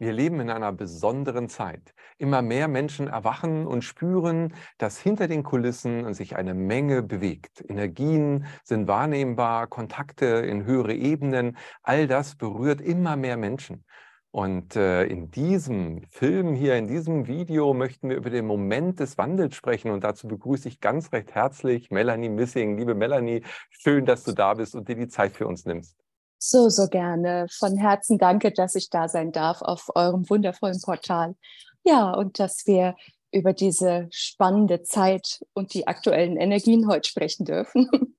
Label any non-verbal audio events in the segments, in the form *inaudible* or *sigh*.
Wir leben in einer besonderen Zeit. Immer mehr Menschen erwachen und spüren, dass hinter den Kulissen sich eine Menge bewegt. Energien sind wahrnehmbar, Kontakte in höhere Ebenen, all das berührt immer mehr Menschen. Und äh, in diesem Film hier, in diesem Video möchten wir über den Moment des Wandels sprechen. Und dazu begrüße ich ganz recht herzlich Melanie Missing. Liebe Melanie, schön, dass du da bist und dir die Zeit für uns nimmst so, so gerne. Von Herzen danke, dass ich da sein darf auf eurem wundervollen Portal. Ja, und dass wir über diese spannende Zeit und die aktuellen Energien heute sprechen dürfen. *laughs*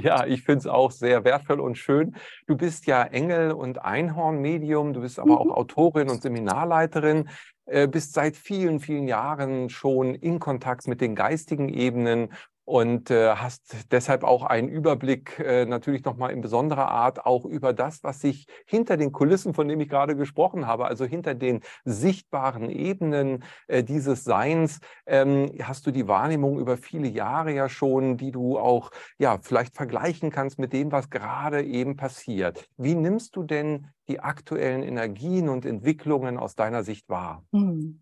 Ja, ich finde es auch sehr wertvoll und schön. Du bist ja Engel- und Einhorn-Medium, du bist aber mhm. auch Autorin und Seminarleiterin, äh, bist seit vielen, vielen Jahren schon in Kontakt mit den geistigen Ebenen und äh, hast deshalb auch einen Überblick äh, natürlich nochmal in besonderer Art auch über das, was sich hinter den Kulissen, von dem ich gerade gesprochen habe, also hinter den sichtbaren Ebenen äh, dieses Seins, ähm, hast du die Wahrnehmung über viele Jahre ja schon, die du auch ja vielleicht vergleichen kannst mit dem, was gerade eben passiert. Wie nimmst du denn die aktuellen Energien und Entwicklungen aus deiner Sicht wahr? Hm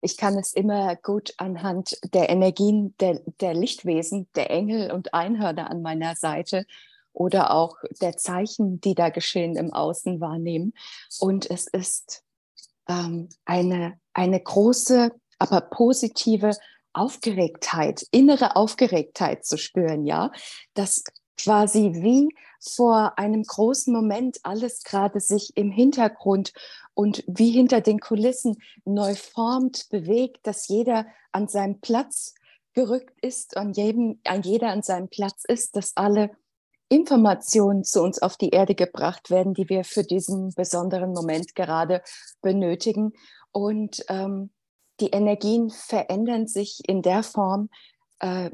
ich kann es immer gut anhand der Energien der, der Lichtwesen, der Engel und Einhörner an meiner Seite oder auch der Zeichen, die da geschehen im Außen wahrnehmen. Und es ist ähm, eine, eine große, aber positive Aufgeregtheit, innere Aufgeregtheit zu spüren, ja, dass quasi wie vor einem großen Moment alles gerade sich im Hintergrund und wie hinter den Kulissen neu formt, bewegt, dass jeder an seinem Platz gerückt ist und jedem, ein jeder an seinem Platz ist, dass alle Informationen zu uns auf die Erde gebracht werden, die wir für diesen besonderen Moment gerade benötigen. Und ähm, die Energien verändern sich in der Form, äh,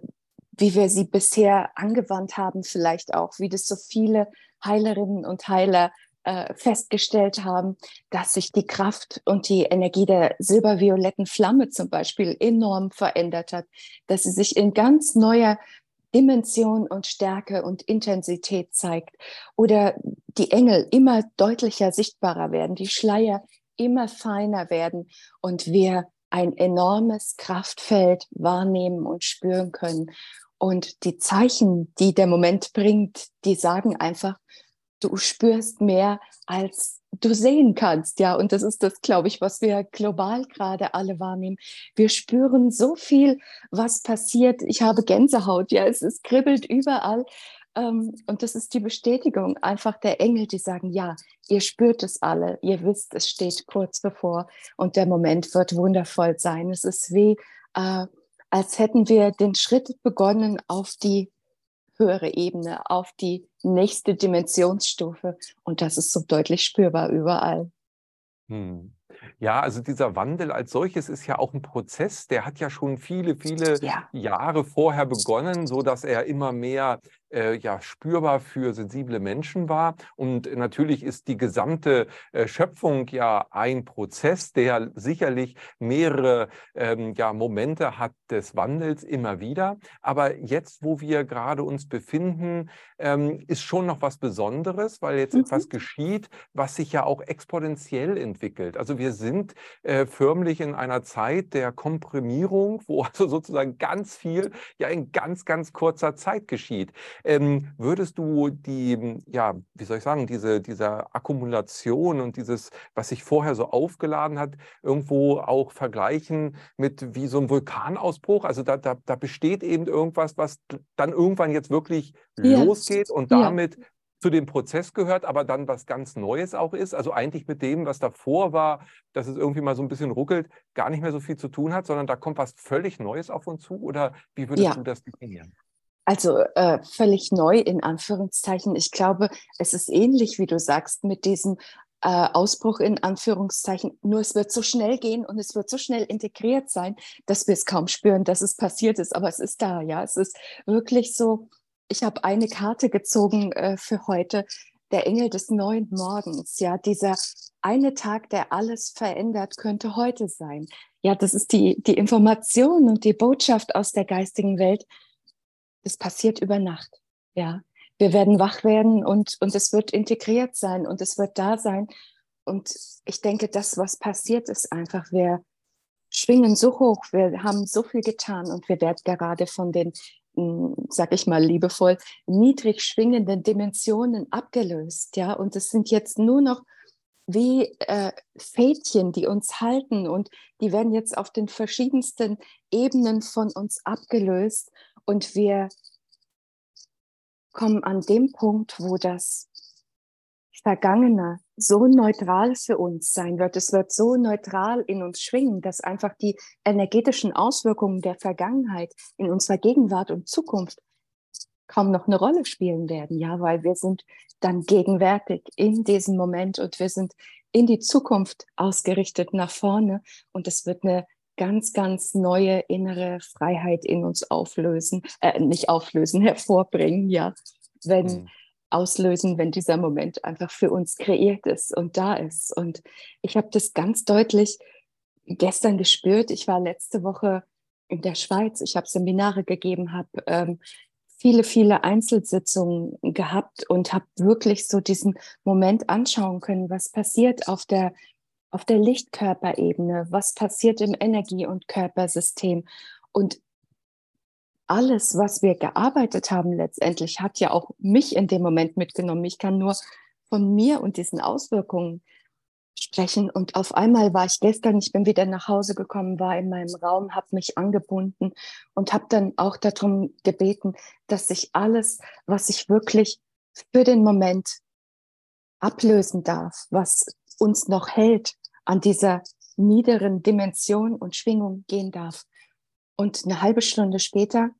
wie wir sie bisher angewandt haben, vielleicht auch, wie das so viele Heilerinnen und Heiler äh, festgestellt haben, dass sich die Kraft und die Energie der silbervioletten Flamme zum Beispiel enorm verändert hat, dass sie sich in ganz neuer Dimension und Stärke und Intensität zeigt oder die Engel immer deutlicher sichtbarer werden, die Schleier immer feiner werden und wir ein enormes Kraftfeld wahrnehmen und spüren können. Und die Zeichen, die der Moment bringt, die sagen einfach, du spürst mehr, als du sehen kannst. Ja, und das ist das, glaube ich, was wir global gerade alle wahrnehmen. Wir spüren so viel, was passiert. Ich habe Gänsehaut. Ja, es, es kribbelt überall. Ähm, und das ist die Bestätigung einfach der Engel, die sagen, ja, ihr spürt es alle, ihr wisst, es steht kurz bevor und der Moment wird wundervoll sein. Es ist wie, äh, als hätten wir den Schritt begonnen auf die höhere Ebene, auf die nächste Dimensionsstufe. Und das ist so deutlich spürbar überall. Hm. Ja, also dieser Wandel als solches ist ja auch ein Prozess, der hat ja schon viele, viele ja. Jahre vorher begonnen, so dass er immer mehr äh, ja, spürbar für sensible Menschen war. Und natürlich ist die gesamte äh, Schöpfung ja ein Prozess, der sicherlich mehrere ähm, ja, Momente hat des Wandels immer wieder. Aber jetzt, wo wir gerade uns befinden, ähm, ist schon noch was Besonderes, weil jetzt mhm. etwas geschieht, was sich ja auch exponentiell entwickelt. Also wir sind äh, förmlich in einer Zeit der Komprimierung, wo *laughs* also sozusagen ganz viel ja in ganz, ganz kurzer Zeit geschieht. Ähm, würdest du die, ja, wie soll ich sagen, diese, diese Akkumulation und dieses, was sich vorher so aufgeladen hat, irgendwo auch vergleichen mit wie so ein Vulkanausbruch? Also da, da, da besteht eben irgendwas, was dann irgendwann jetzt wirklich ja. losgeht und damit ja zu dem Prozess gehört, aber dann was ganz Neues auch ist. Also eigentlich mit dem, was davor war, dass es irgendwie mal so ein bisschen ruckelt, gar nicht mehr so viel zu tun hat, sondern da kommt was völlig Neues auf uns zu. Oder wie würdest ja. du das definieren? Also äh, völlig neu in Anführungszeichen. Ich glaube, es ist ähnlich, wie du sagst, mit diesem äh, Ausbruch in Anführungszeichen. Nur es wird so schnell gehen und es wird so schnell integriert sein, dass wir es kaum spüren, dass es passiert ist. Aber es ist da, ja. Es ist wirklich so. Ich habe eine Karte gezogen äh, für heute. der Engel des neuen Morgens, ja, dieser eine Tag, der alles verändert, könnte heute sein. Ja, das ist die, die Information und die Botschaft aus der geistigen Welt. Das passiert über Nacht. Ja, wir werden wach werden und, und es wird integriert sein und es wird da sein. Und ich denke, das, was passiert, ist einfach, wir schwingen so hoch, wir haben so viel getan und wir werden gerade von den, hm, sag ich mal liebevoll, niedrig schwingenden Dimensionen abgelöst. Ja, und es sind jetzt nur noch wie äh, Fädchen, die uns halten und die werden jetzt auf den verschiedensten Ebenen von uns abgelöst und wir kommen an dem Punkt, wo das Vergangene so neutral für uns sein wird. Es wird so neutral in uns schwingen, dass einfach die energetischen Auswirkungen der Vergangenheit in unserer Gegenwart und Zukunft kaum noch eine Rolle spielen werden. Ja, weil wir sind dann gegenwärtig in diesem Moment und wir sind in die Zukunft ausgerichtet nach vorne und es wird eine ganz, ganz neue innere Freiheit in uns auflösen, äh, nicht auflösen, *laughs* hervorbringen, ja, wenn mhm. auslösen, wenn dieser Moment einfach für uns kreiert ist und da ist. Und ich habe das ganz deutlich gestern gespürt. Ich war letzte Woche in der Schweiz, ich habe Seminare gegeben, habe ähm, viele, viele Einzelsitzungen gehabt und habe wirklich so diesen Moment anschauen können, was passiert auf der, auf der Lichtkörperebene, was passiert im Energie- und Körpersystem. Und alles, was wir gearbeitet haben letztendlich, hat ja auch mich in dem Moment mitgenommen. Ich kann nur von mir und diesen Auswirkungen sprechen. Und auf einmal war ich gestern, ich bin wieder nach Hause gekommen, war in meinem Raum, habe mich angebunden und habe dann auch darum gebeten, dass sich alles, was ich wirklich für den Moment ablösen darf, was uns noch hält, an dieser niederen Dimension und Schwingung gehen darf. Und eine halbe Stunde später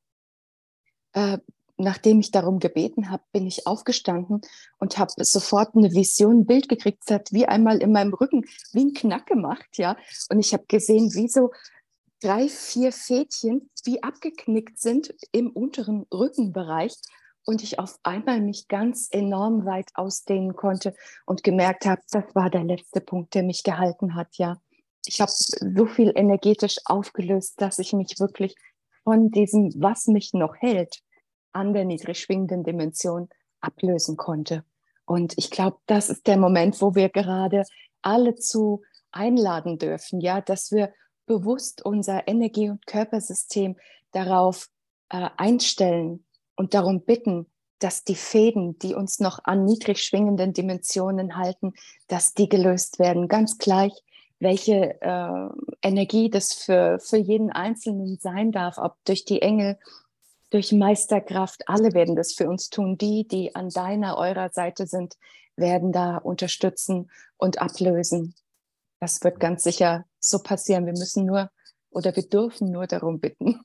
äh, nachdem ich darum gebeten habe, bin ich aufgestanden und habe sofort eine Vision, ein Bild gekriegt. Es hat wie einmal in meinem Rücken wie ein Knack gemacht, ja. Und ich habe gesehen, wie so drei, vier Fädchen wie abgeknickt sind im unteren Rückenbereich und ich auf einmal mich ganz enorm weit ausdehnen konnte und gemerkt habe, das war der letzte Punkt, der mich gehalten hat, ja. Ich habe so viel energetisch aufgelöst, dass ich mich wirklich von diesem, was mich noch hält, an der niedrig schwingenden Dimension ablösen konnte. Und ich glaube, das ist der Moment, wo wir gerade alle zu einladen dürfen, ja, dass wir bewusst unser Energie- und Körpersystem darauf äh, einstellen und darum bitten, dass die Fäden, die uns noch an niedrig schwingenden Dimensionen halten, dass die gelöst werden. Ganz gleich, welche äh, Energie das für, für jeden Einzelnen sein darf, ob durch die Engel, durch Meisterkraft. Alle werden das für uns tun. Die, die an deiner, eurer Seite sind, werden da unterstützen und ablösen. Das wird ganz sicher so passieren. Wir müssen nur oder wir dürfen nur darum bitten.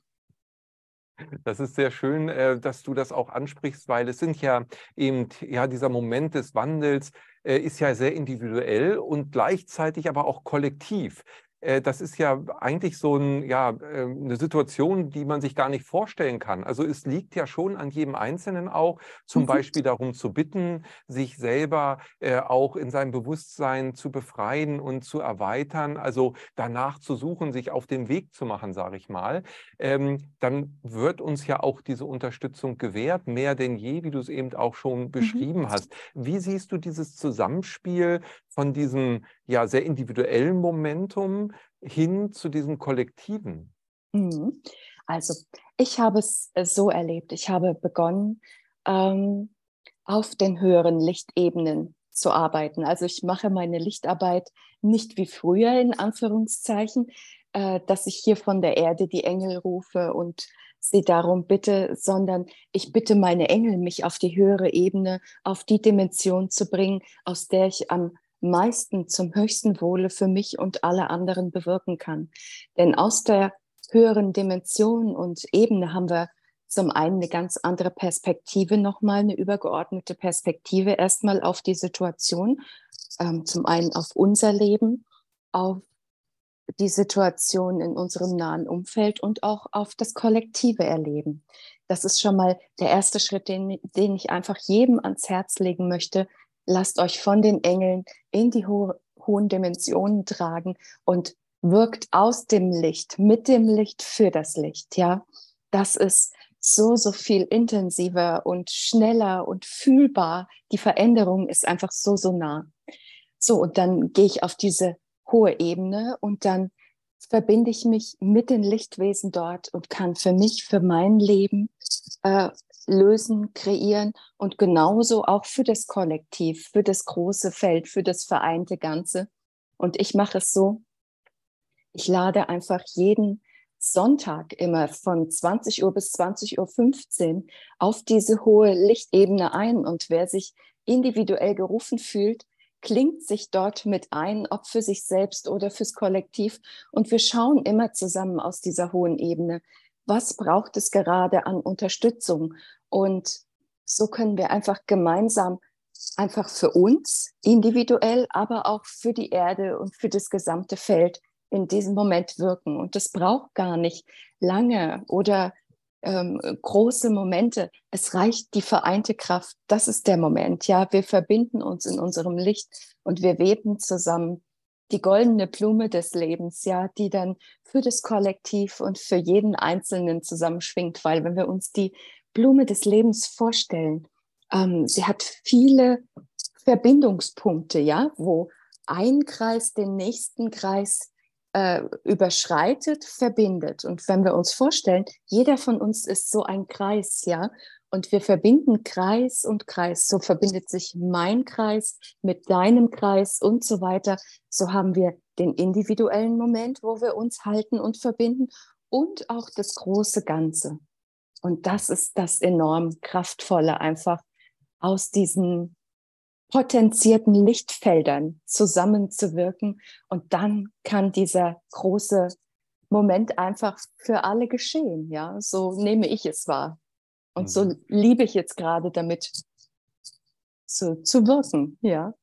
Das ist sehr schön, äh, dass du das auch ansprichst, weil es sind ja eben, ja, dieser Moment des Wandels äh, ist ja sehr individuell und gleichzeitig aber auch kollektiv. Äh, das ist ja eigentlich so ein, ja, ähm, eine Situation, die man sich gar nicht vorstellen kann. Also es liegt ja schon an jedem Einzelnen auch, zum mhm. Beispiel darum zu bitten, sich selber äh, auch in seinem Bewusstsein zu befreien und zu erweitern, also danach zu suchen, sich auf den Weg zu machen, sage ich mal. Ähm, dann wird uns ja auch diese Unterstützung gewährt, mehr denn je, wie du es eben auch schon mhm. beschrieben mhm. hast. Wie siehst du dieses Zusammenspiel von diesem ja sehr individuellen Momentum hin zu diesem kollektiven? Mhm. Also ich habe es äh, so erlebt. Ich habe begonnen, ähm, auf den höheren Lichtebenen zu arbeiten. Also ich mache meine Lichtarbeit nicht wie früher in Anführungszeichen, äh, dass ich hier von der Erde die Engel rufe und sie darum bitte, sondern ich bitte meine Engel, mich auf die höhere Ebene, auf die Dimension zu bringen, aus der ich am meisten zum höchsten Wohle für mich und alle anderen bewirken kann. Denn aus der höheren Dimension und Ebene haben wir zum einen eine ganz andere Perspektive, nochmal eine übergeordnete Perspektive erstmal auf die Situation, ähm, zum einen auf unser Leben, auf die Situation in unserem nahen Umfeld und auch auf das kollektive Erleben. Das ist schon mal der erste Schritt, den, den ich einfach jedem ans Herz legen möchte, lasst euch von den Engeln in die ho hohen Dimensionen tragen und wirkt aus dem Licht, mit dem Licht für das Licht. Ja, das ist so, so viel intensiver und schneller und fühlbar. Die Veränderung ist einfach so, so nah. So, und dann gehe ich auf diese hohe Ebene und dann verbinde ich mich mit den Lichtwesen dort und kann für mich, für mein Leben äh, lösen, kreieren und genauso auch für das Kollektiv, für das große Feld, für das vereinte Ganze. Und ich mache es so, ich lade einfach jeden Sonntag immer von 20 Uhr bis 20.15 Uhr auf diese hohe Lichtebene ein. Und wer sich individuell gerufen fühlt, klingt sich dort mit ein, ob für sich selbst oder fürs Kollektiv. Und wir schauen immer zusammen aus dieser hohen Ebene, was braucht es gerade an Unterstützung. Und so können wir einfach gemeinsam einfach für uns individuell, aber auch für die Erde und für das gesamte Feld in diesem Moment wirken. Und das braucht gar nicht lange oder ähm, große Momente. Es reicht die vereinte Kraft. Das ist der Moment. Ja, wir verbinden uns in unserem Licht und wir weben zusammen die goldene Blume des Lebens, ja, die dann für das Kollektiv und für jeden Einzelnen zusammenschwingt. Weil wenn wir uns die Blume des Lebens vorstellen, ähm, sie hat viele Verbindungspunkte, ja, wo ein Kreis den nächsten Kreis äh, überschreitet, verbindet. Und wenn wir uns vorstellen, jeder von uns ist so ein Kreis, ja, und wir verbinden Kreis und Kreis. So verbindet sich mein Kreis mit deinem Kreis und so weiter. So haben wir den individuellen Moment, wo wir uns halten und verbinden und auch das große Ganze. Und das ist das enorm kraftvolle, einfach aus diesen potenzierten Lichtfeldern zusammenzuwirken. Und dann kann dieser große Moment einfach für alle geschehen. Ja, so nehme ich es wahr. Und so mhm. liebe ich jetzt gerade damit zu, zu wirken. Ja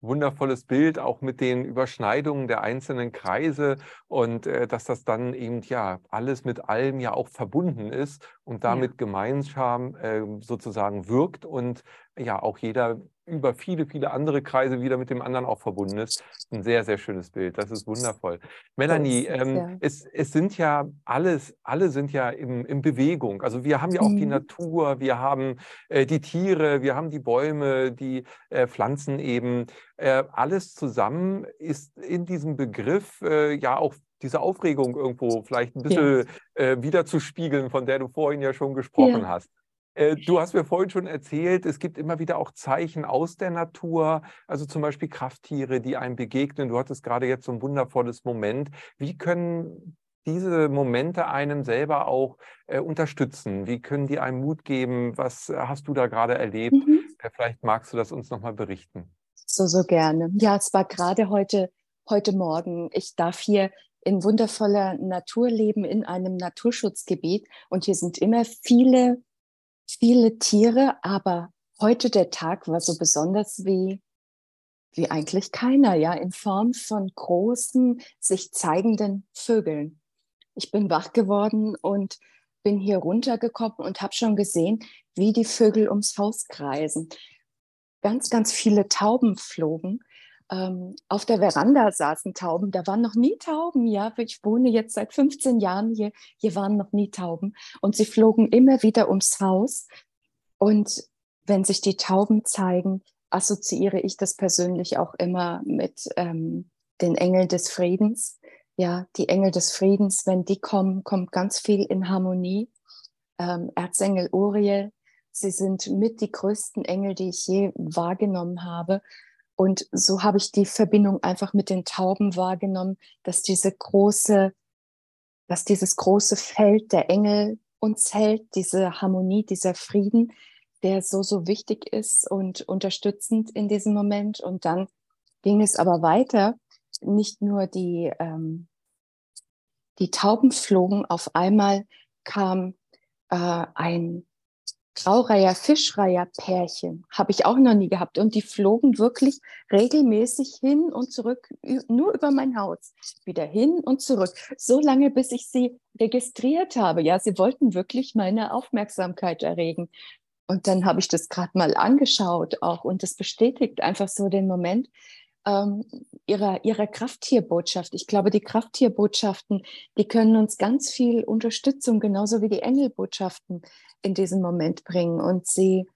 wundervolles Bild, auch mit den Überschneidungen der einzelnen Kreise und äh, dass das dann eben ja alles mit allem ja auch verbunden ist und damit ja. gemeinsam äh, sozusagen wirkt und ja auch jeder über viele, viele andere Kreise wieder mit dem anderen auch verbunden ist. Ein sehr, sehr schönes Bild. Das ist wundervoll. Melanie, ähm, ja. es, es sind ja alles, alle sind ja im, in Bewegung. Also wir haben ja auch mhm. die Natur, wir haben äh, die Tiere, wir haben die Bäume, die äh, Pflanzen eben. Äh, alles zusammen ist in diesem Begriff äh, ja auch diese Aufregung irgendwo vielleicht ein bisschen ja. Äh, wiederzuspiegeln, von der du vorhin ja schon gesprochen ja. hast. Äh, du hast mir vorhin schon erzählt, es gibt immer wieder auch Zeichen aus der Natur, also zum Beispiel Krafttiere, die einem begegnen. Du hattest gerade jetzt so ein wundervolles Moment. Wie können diese Momente einem selber auch äh, unterstützen? Wie können die einem Mut geben? Was hast du da gerade erlebt? Mhm. Äh, vielleicht magst du das uns nochmal berichten. So, so gerne. Ja, es war gerade heute, heute Morgen. Ich darf hier in wundervoller Natur leben in einem Naturschutzgebiet und hier sind immer viele viele Tiere, aber heute der Tag war so besonders wie, wie eigentlich keiner, ja, in Form von großen, sich zeigenden Vögeln. Ich bin wach geworden und bin hier runtergekommen und habe schon gesehen, wie die Vögel ums Haus kreisen. Ganz, ganz viele Tauben flogen ähm, auf der Veranda saßen Tauben. Da waren noch nie Tauben, ja. Ich wohne jetzt seit 15 Jahren hier. Hier waren noch nie Tauben. Und sie flogen immer wieder ums Haus. Und wenn sich die Tauben zeigen, assoziiere ich das persönlich auch immer mit ähm, den Engeln des Friedens. Ja, die Engel des Friedens, wenn die kommen, kommt ganz viel in Harmonie. Ähm, Erzengel Uriel, sie sind mit die größten Engel, die ich je wahrgenommen habe. Und so habe ich die Verbindung einfach mit den Tauben wahrgenommen, dass diese große, dass dieses große Feld der Engel uns hält, diese Harmonie, dieser Frieden, der so, so wichtig ist und unterstützend in diesem Moment. Und dann ging es aber weiter. Nicht nur die, ähm, die Tauben flogen, auf einmal kam äh, ein Graureiher, Fischreiher-Pärchen habe ich auch noch nie gehabt. Und die flogen wirklich regelmäßig hin und zurück, nur über mein Haus. Wieder hin und zurück. So lange, bis ich sie registriert habe. Ja, sie wollten wirklich meine Aufmerksamkeit erregen. Und dann habe ich das gerade mal angeschaut auch und das bestätigt einfach so den Moment ähm, ihrer, ihrer Krafttierbotschaft. Ich glaube, die Krafttierbotschaften, die können uns ganz viel Unterstützung, genauso wie die Engelbotschaften in diesem Moment bringen. Und sie,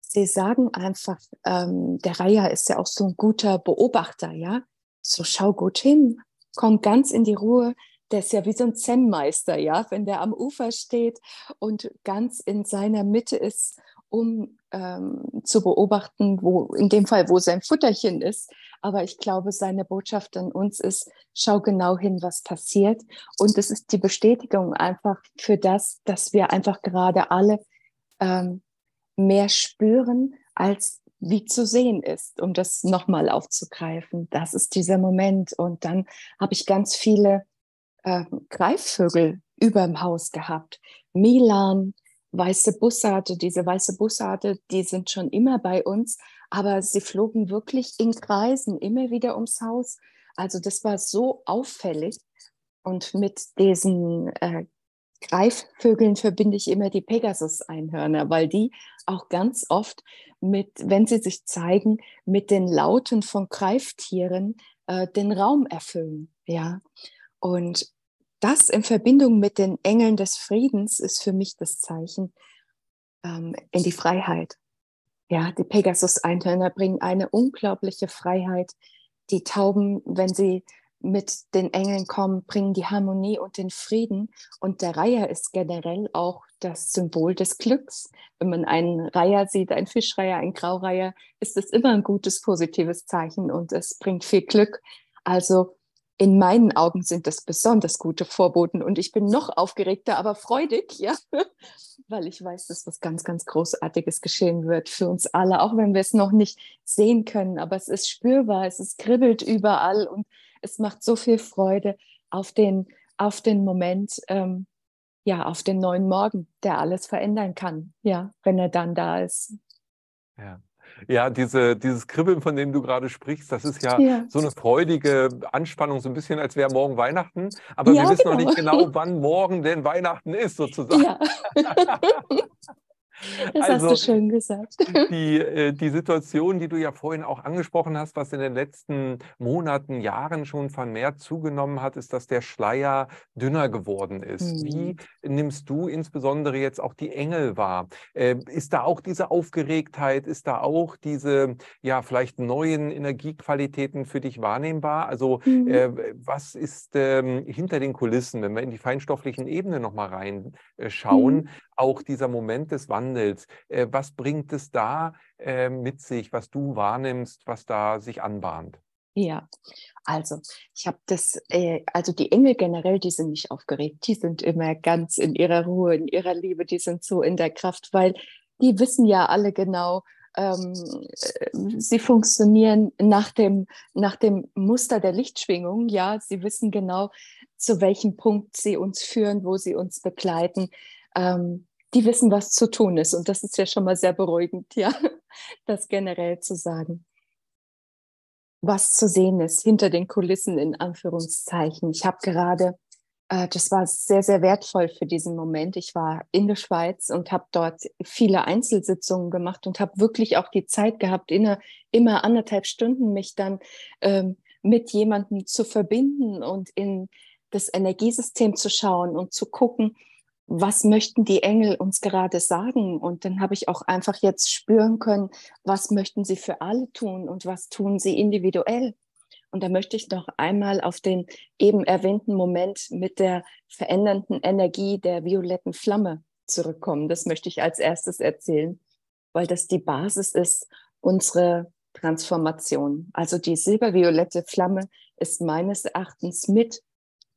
sie sagen einfach, ähm, der Raya ist ja auch so ein guter Beobachter, ja. So schau gut hin, komm ganz in die Ruhe, der ist ja wie so ein Zen-Meister, ja, wenn der am Ufer steht und ganz in seiner Mitte ist, um ähm, zu beobachten, wo in dem Fall, wo sein Futterchen ist. Aber ich glaube, seine Botschaft an uns ist, schau genau hin, was passiert. Und es ist die Bestätigung einfach für das, dass wir einfach gerade alle ähm, mehr spüren, als wie zu sehen ist, um das nochmal aufzugreifen. Das ist dieser Moment. Und dann habe ich ganz viele äh, Greifvögel über dem Haus gehabt. Milan, weiße Bussarde, diese weiße Bussarde, die sind schon immer bei uns, aber sie flogen wirklich in Kreisen immer wieder ums Haus. Also das war so auffällig. Und mit diesen äh, Greifvögeln verbinde ich immer die Pegasus-Einhörner, weil die auch ganz oft mit, wenn sie sich zeigen, mit den Lauten von Greiftieren äh, den Raum erfüllen. Ja. Und das in Verbindung mit den Engeln des Friedens ist für mich das Zeichen ähm, in die Freiheit. Ja, die Pegasus-Einhörner bringen eine unglaubliche Freiheit. Die Tauben, wenn sie mit den Engeln kommen, bringen die Harmonie und den Frieden. Und der Reiher ist generell auch das Symbol des Glücks. Wenn man einen Reiher sieht, einen Fischreiher, einen Graureiher, ist es immer ein gutes, positives Zeichen und es bringt viel Glück. Also in meinen Augen sind das besonders gute Vorboten und ich bin noch aufgeregter, aber freudig, ja, *laughs* weil ich weiß, dass was ganz, ganz Großartiges geschehen wird für uns alle, auch wenn wir es noch nicht sehen können, aber es ist spürbar, es ist kribbelt überall und es macht so viel Freude auf den, auf den Moment, ähm, ja, auf den neuen Morgen, der alles verändern kann, ja, wenn er dann da ist. Ja. Ja, diese, dieses Kribbeln, von dem du gerade sprichst, das ist ja, ja, so eine freudige Anspannung, so ein bisschen, als wäre morgen Weihnachten. Aber ja, wir wissen genau. noch nicht genau, wann morgen denn Weihnachten ist, sozusagen. Ja. *laughs* *laughs* Das also, hast du schön gesagt. *laughs* Die, äh, die Situation, die du ja vorhin auch angesprochen hast, was in den letzten Monaten, Jahren schon vermehrt zugenommen hat, ist, dass der Schleier dünner geworden ist. Mhm. Wie nimmst du insbesondere jetzt auch die Engel wahr? Äh, ist da auch diese Aufgeregtheit, ist da auch diese, ja, vielleicht neuen Energiequalitäten für dich wahrnehmbar? Also mhm. äh, was ist ähm, hinter den Kulissen, wenn wir in die feinstofflichen Ebenen nochmal reinschauen, mhm. Auch dieser Moment des Wandels? Äh, was bringt es da äh, mit sich, was du wahrnimmst, was da sich anbahnt? Ja, also ich habe das, äh, also die Engel generell, die sind nicht aufgeregt, die sind immer ganz in ihrer Ruhe, in ihrer Liebe, die sind so in der Kraft, weil die wissen ja alle genau, ähm, sie funktionieren nach dem, nach dem Muster der Lichtschwingung, ja, sie wissen genau, zu welchem Punkt sie uns führen, wo sie uns begleiten. Ähm, die wissen, was zu tun ist. Und das ist ja schon mal sehr beruhigend, ja, *laughs* das generell zu sagen. Was zu sehen ist hinter den Kulissen in Anführungszeichen. Ich habe gerade, äh, das war sehr, sehr wertvoll für diesen Moment. Ich war in der Schweiz und habe dort viele Einzelsitzungen gemacht und habe wirklich auch die Zeit gehabt, inner, immer anderthalb Stunden mich dann ähm, mit jemandem zu verbinden und in das Energiesystem zu schauen und zu gucken, was möchten die Engel uns gerade sagen? Und dann habe ich auch einfach jetzt spüren können, was möchten sie für alle tun und was tun sie individuell. Und da möchte ich noch einmal auf den eben erwähnten Moment mit der verändernden Energie der violetten Flamme zurückkommen. Das möchte ich als erstes erzählen, weil das die Basis ist, unsere Transformation. Also die silberviolette Flamme ist meines Erachtens mit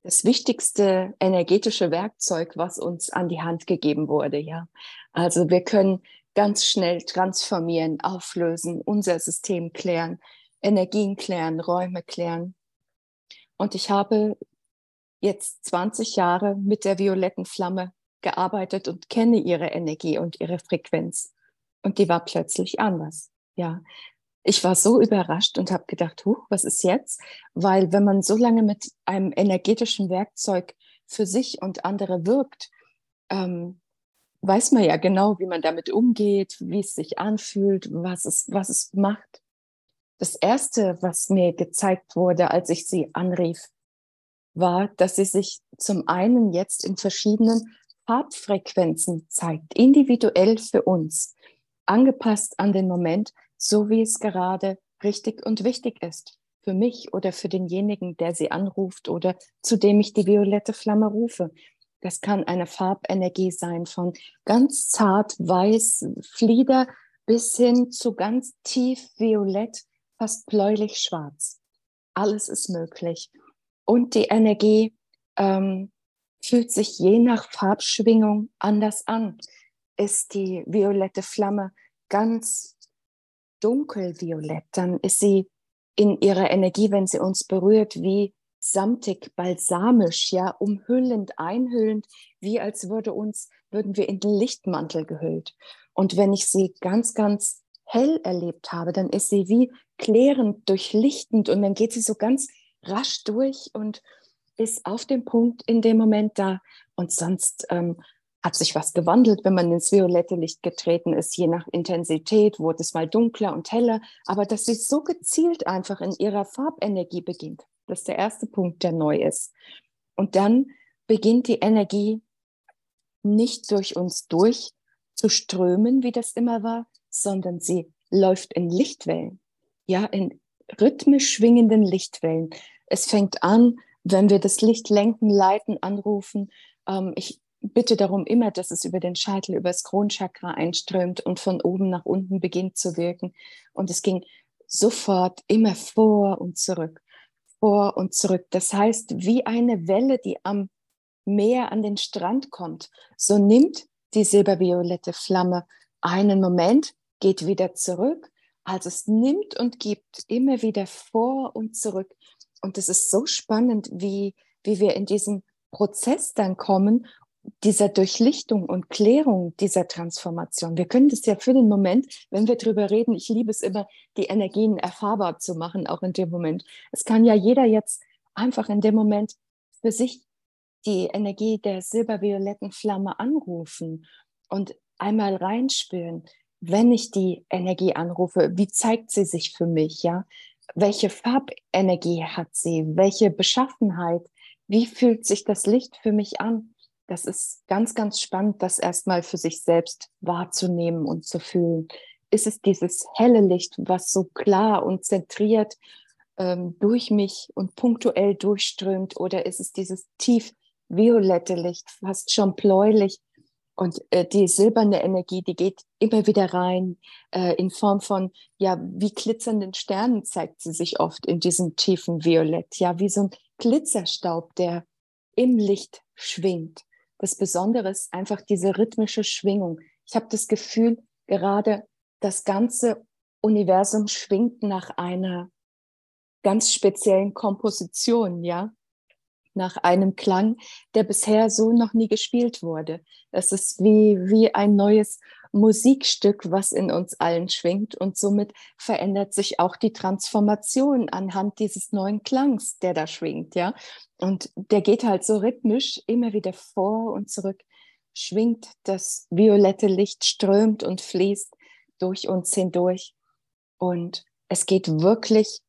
das wichtigste energetische Werkzeug, was uns an die Hand gegeben wurde, ja. Also wir können ganz schnell transformieren, auflösen, unser System klären, Energien klären, Räume klären. Und ich habe jetzt 20 Jahre mit der violetten Flamme gearbeitet und kenne ihre Energie und ihre Frequenz. Und die war plötzlich anders. Ja, ich war so überrascht und habe gedacht, huch, was ist jetzt? Weil wenn man so lange mit einem energetischen Werkzeug für sich und andere wirkt, ähm, weiß man ja genau, wie man damit umgeht, wie es sich anfühlt, was es, was es macht. Das Erste, was mir gezeigt wurde, als ich sie anrief, war, dass sie sich zum einen jetzt in verschiedenen Farbfrequenzen zeigt, individuell für uns, angepasst an den Moment, so wie es gerade richtig und wichtig ist, für mich oder für denjenigen, der sie anruft oder zu dem ich die violette Flamme rufe. Das kann eine Farbenergie sein von ganz zart weiß Flieder bis hin zu ganz tief violett, fast bläulich schwarz. Alles ist möglich. Und die Energie ähm, fühlt sich je nach Farbschwingung anders an. Ist die violette Flamme ganz dunkelviolett, dann ist sie in ihrer Energie, wenn sie uns berührt, wie samtig, balsamisch, ja, umhüllend, einhüllend, wie als würde uns, würden wir in den Lichtmantel gehüllt. Und wenn ich sie ganz, ganz hell erlebt habe, dann ist sie wie klärend, durchlichtend und dann geht sie so ganz rasch durch und ist auf dem Punkt in dem Moment da. Und sonst ähm, hat sich was gewandelt, wenn man ins violette Licht getreten ist. Je nach Intensität wurde es mal dunkler und heller, aber dass sie so gezielt einfach in ihrer Farbenergie beginnt. Das ist der erste Punkt, der neu ist. Und dann beginnt die Energie nicht durch uns durch zu strömen, wie das immer war, sondern sie läuft in Lichtwellen, ja, in rhythmisch schwingenden Lichtwellen. Es fängt an, wenn wir das Licht lenken, leiten, anrufen. Ähm, ich bitte darum immer, dass es über den Scheitel, über das Kronchakra einströmt und von oben nach unten beginnt zu wirken. Und es ging sofort immer vor und zurück vor und zurück. Das heißt, wie eine Welle, die am Meer an den Strand kommt, so nimmt die silberviolette Flamme einen Moment, geht wieder zurück. Also es nimmt und gibt immer wieder vor und zurück. Und es ist so spannend, wie, wie wir in diesen Prozess dann kommen dieser Durchlichtung und Klärung dieser Transformation. Wir können das ja für den Moment, wenn wir darüber reden, ich liebe es immer, die Energien erfahrbar zu machen, auch in dem Moment. Es kann ja jeder jetzt einfach in dem Moment für sich die Energie der silbervioletten Flamme anrufen und einmal reinspüren, wenn ich die Energie anrufe, wie zeigt sie sich für mich, ja? Welche Farbenergie hat sie? Welche Beschaffenheit? Wie fühlt sich das Licht für mich an? Das ist ganz, ganz spannend, das erstmal für sich selbst wahrzunehmen und zu fühlen. Ist es dieses helle Licht, was so klar und zentriert ähm, durch mich und punktuell durchströmt, oder ist es dieses tief violette Licht, fast schon bläulich? Und äh, die silberne Energie, die geht immer wieder rein äh, in Form von, ja, wie glitzernden Sternen zeigt sie sich oft in diesem tiefen Violett, ja, wie so ein Glitzerstaub, der im Licht schwingt das Besondere ist einfach diese rhythmische Schwingung. Ich habe das Gefühl, gerade das ganze Universum schwingt nach einer ganz speziellen Komposition, ja, nach einem Klang, der bisher so noch nie gespielt wurde. Das ist wie, wie ein neues Musikstück, was in uns allen schwingt und somit verändert sich auch die Transformation anhand dieses neuen Klangs, der da schwingt, ja. Und der geht halt so rhythmisch immer wieder vor und zurück, schwingt das violette Licht, strömt und fließt durch uns hindurch. Und es geht wirklich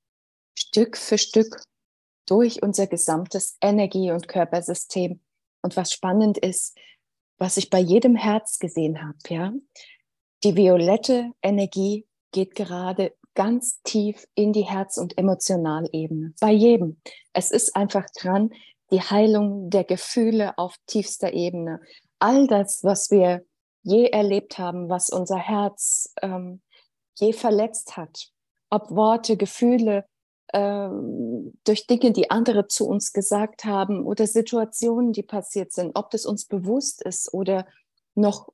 Stück für Stück durch unser gesamtes Energie- und Körpersystem. Und was spannend ist, was ich bei jedem Herz gesehen habe, ja, die violette Energie geht gerade ganz tief in die Herz- und Emotionalebene. Bei jedem. Es ist einfach dran, die Heilung der Gefühle auf tiefster Ebene. All das, was wir je erlebt haben, was unser Herz ähm, je verletzt hat, ob Worte, Gefühle, durch Dinge, die andere zu uns gesagt haben oder Situationen, die passiert sind, ob das uns bewusst ist oder noch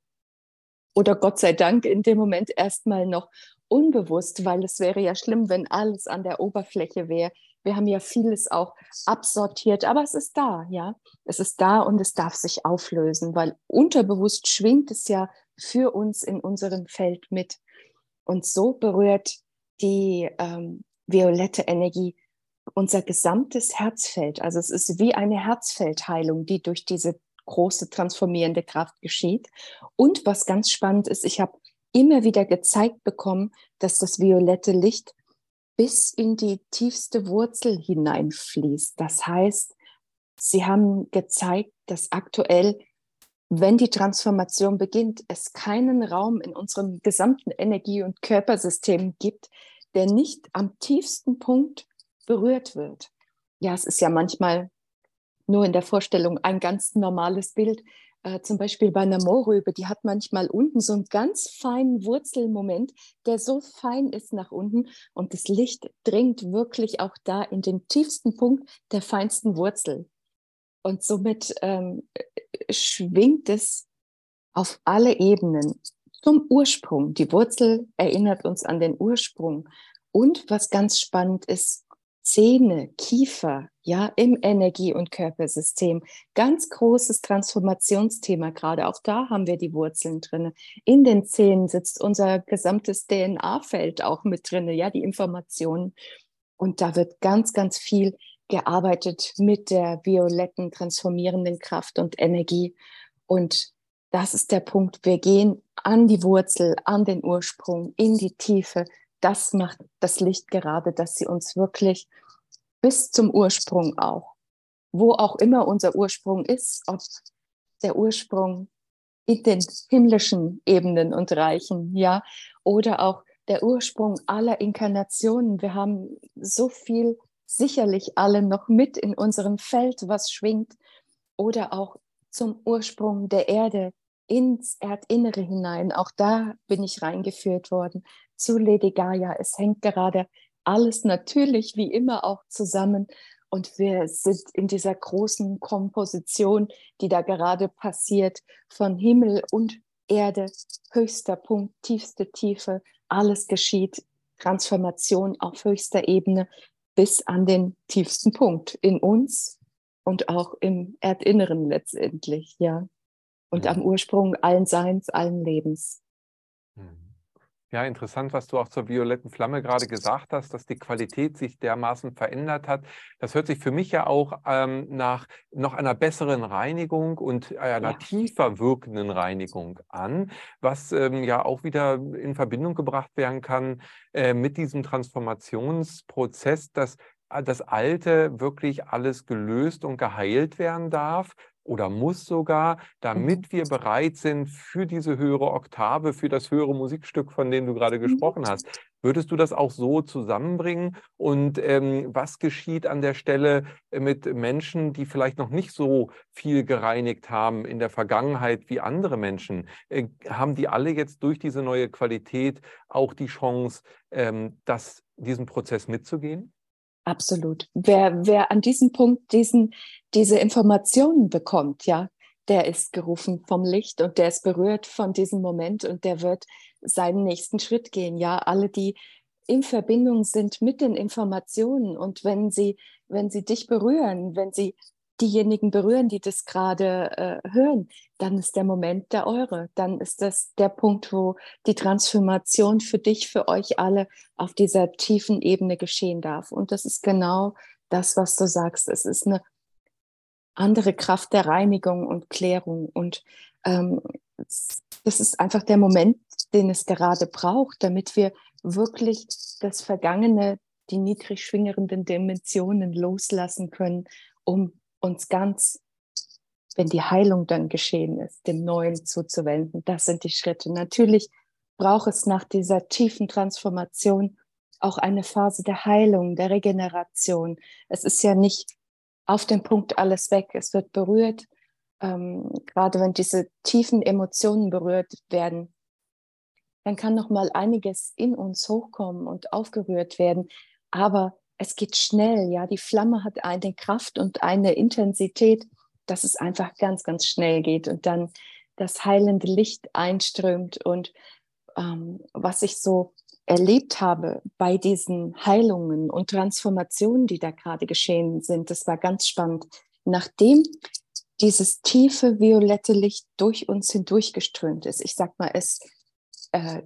oder Gott sei Dank in dem Moment erstmal noch unbewusst, weil es wäre ja schlimm, wenn alles an der Oberfläche wäre. Wir haben ja vieles auch absortiert, aber es ist da, ja. Es ist da und es darf sich auflösen, weil unterbewusst schwingt es ja für uns in unserem Feld mit. Und so berührt die ähm, violette Energie unser gesamtes Herzfeld. Also es ist wie eine Herzfeldheilung, die durch diese große transformierende Kraft geschieht. Und was ganz spannend ist, ich habe immer wieder gezeigt bekommen, dass das violette Licht bis in die tiefste Wurzel hineinfließt. Das heißt, sie haben gezeigt, dass aktuell, wenn die Transformation beginnt, es keinen Raum in unserem gesamten Energie- und Körpersystem gibt, der nicht am tiefsten Punkt berührt wird. Ja, es ist ja manchmal nur in der Vorstellung ein ganz normales Bild. Äh, zum Beispiel bei einer Mohrrübe, die hat manchmal unten so einen ganz feinen Wurzelmoment, der so fein ist nach unten und das Licht dringt wirklich auch da in den tiefsten Punkt der feinsten Wurzel. Und somit ähm, schwingt es auf alle Ebenen zum Ursprung. Die Wurzel erinnert uns an den Ursprung. Und was ganz spannend ist, Zähne, Kiefer, ja, im Energie- und Körpersystem. Ganz großes Transformationsthema gerade. Auch da haben wir die Wurzeln drin. In den Zähnen sitzt unser gesamtes DNA-Feld auch mit drin, ja, die Informationen. Und da wird ganz, ganz viel gearbeitet mit der violetten, transformierenden Kraft und Energie. Und das ist der Punkt. Wir gehen an die Wurzel, an den Ursprung, in die Tiefe, das macht das Licht gerade, dass sie uns wirklich bis zum Ursprung auch, wo auch immer unser Ursprung ist, ob der Ursprung in den himmlischen Ebenen und Reichen, ja, oder auch der Ursprung aller Inkarnationen. Wir haben so viel sicherlich alle noch mit in unserem Feld, was schwingt, oder auch zum Ursprung der Erde, ins Erdinnere hinein. Auch da bin ich reingeführt worden zu Lady Gaia. Es hängt gerade alles natürlich wie immer auch zusammen. Und wir sind in dieser großen Komposition, die da gerade passiert, von Himmel und Erde, höchster Punkt, tiefste Tiefe, alles geschieht, Transformation auf höchster Ebene bis an den tiefsten Punkt in uns und auch im Erdinneren letztendlich, ja. Und ja. am Ursprung allen Seins, allen Lebens. Ja, interessant, was du auch zur violetten Flamme gerade gesagt hast, dass die Qualität sich dermaßen verändert hat. Das hört sich für mich ja auch ähm, nach noch einer besseren Reinigung und einer ja. tiefer wirkenden Reinigung an, was ähm, ja auch wieder in Verbindung gebracht werden kann äh, mit diesem Transformationsprozess, dass das Alte wirklich alles gelöst und geheilt werden darf oder muss sogar, damit mhm. wir bereit sind für diese höhere Oktave, für das höhere Musikstück, von dem du gerade mhm. gesprochen hast. Würdest du das auch so zusammenbringen? Und ähm, was geschieht an der Stelle äh, mit Menschen, die vielleicht noch nicht so viel gereinigt haben in der Vergangenheit wie andere Menschen? Äh, haben die alle jetzt durch diese neue Qualität auch die Chance, ähm, das, diesen Prozess mitzugehen? Absolut. Wer, wer an diesem Punkt diesen, diese Informationen bekommt, ja, der ist gerufen vom Licht und der ist berührt von diesem Moment und der wird seinen nächsten Schritt gehen. Ja, alle, die in Verbindung sind mit den Informationen und wenn sie, wenn sie dich berühren, wenn sie diejenigen berühren, die das gerade äh, hören, dann ist der Moment der eure. Dann ist das der Punkt, wo die Transformation für dich, für euch alle auf dieser tiefen Ebene geschehen darf. Und das ist genau das, was du sagst. Es ist eine andere Kraft der Reinigung und Klärung. Und ähm, das ist einfach der Moment, den es gerade braucht, damit wir wirklich das Vergangene, die niedrig schwingenden Dimensionen loslassen können, um uns ganz, wenn die Heilung dann geschehen ist, dem Neuen zuzuwenden. Das sind die Schritte. Natürlich braucht es nach dieser tiefen Transformation auch eine Phase der Heilung, der Regeneration. Es ist ja nicht auf dem Punkt alles weg. Es wird berührt. Ähm, gerade wenn diese tiefen Emotionen berührt werden, dann kann noch mal einiges in uns hochkommen und aufgerührt werden. Aber es geht schnell, ja. Die Flamme hat eine Kraft und eine Intensität, dass es einfach ganz, ganz schnell geht und dann das heilende Licht einströmt. Und ähm, was ich so erlebt habe bei diesen Heilungen und Transformationen, die da gerade geschehen sind, das war ganz spannend. Nachdem dieses tiefe violette Licht durch uns hindurchgeströmt ist, ich sag mal, es äh,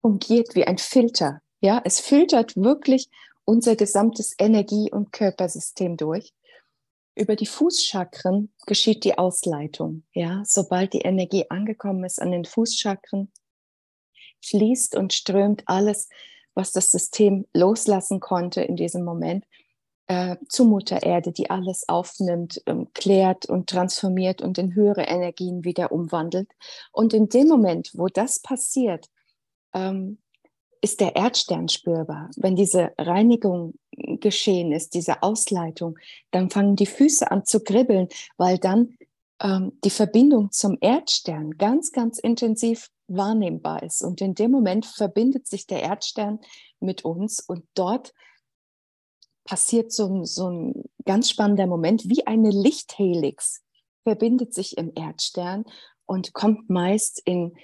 fungiert wie ein Filter. Ja, es filtert wirklich unser gesamtes Energie- und Körpersystem durch. über die Fußchakren geschieht die Ausleitung. Ja, sobald die Energie angekommen ist an den Fußchakren, fließt und strömt alles, was das System loslassen konnte in diesem Moment, äh, zu Mutter Erde, die alles aufnimmt, ähm, klärt und transformiert und in höhere Energien wieder umwandelt. Und in dem Moment, wo das passiert, ähm, ist der Erdstern spürbar. Wenn diese Reinigung geschehen ist, diese Ausleitung, dann fangen die Füße an zu kribbeln, weil dann ähm, die Verbindung zum Erdstern ganz, ganz intensiv wahrnehmbar ist. Und in dem Moment verbindet sich der Erdstern mit uns und dort passiert so so ein ganz spannender Moment, wie eine Lichthelix verbindet sich im Erdstern und kommt meist in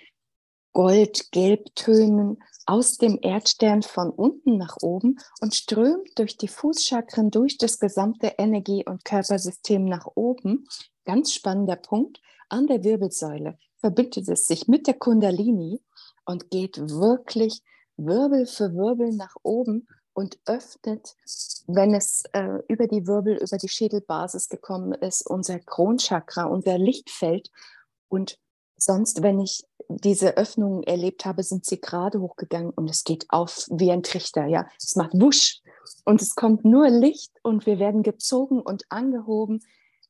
Gold-Gelbtönen aus dem Erdstern von unten nach oben und strömt durch die Fußchakren, durch das gesamte Energie- und Körpersystem nach oben. Ganz spannender Punkt. An der Wirbelsäule verbindet es sich mit der Kundalini und geht wirklich Wirbel für Wirbel nach oben und öffnet, wenn es äh, über die Wirbel, über die Schädelbasis gekommen ist, unser Kronchakra, unser Lichtfeld. Und sonst, wenn ich diese Öffnungen erlebt habe, sind sie gerade hochgegangen und es geht auf wie ein Trichter. Ja, es macht wusch und es kommt nur Licht und wir werden gezogen und angehoben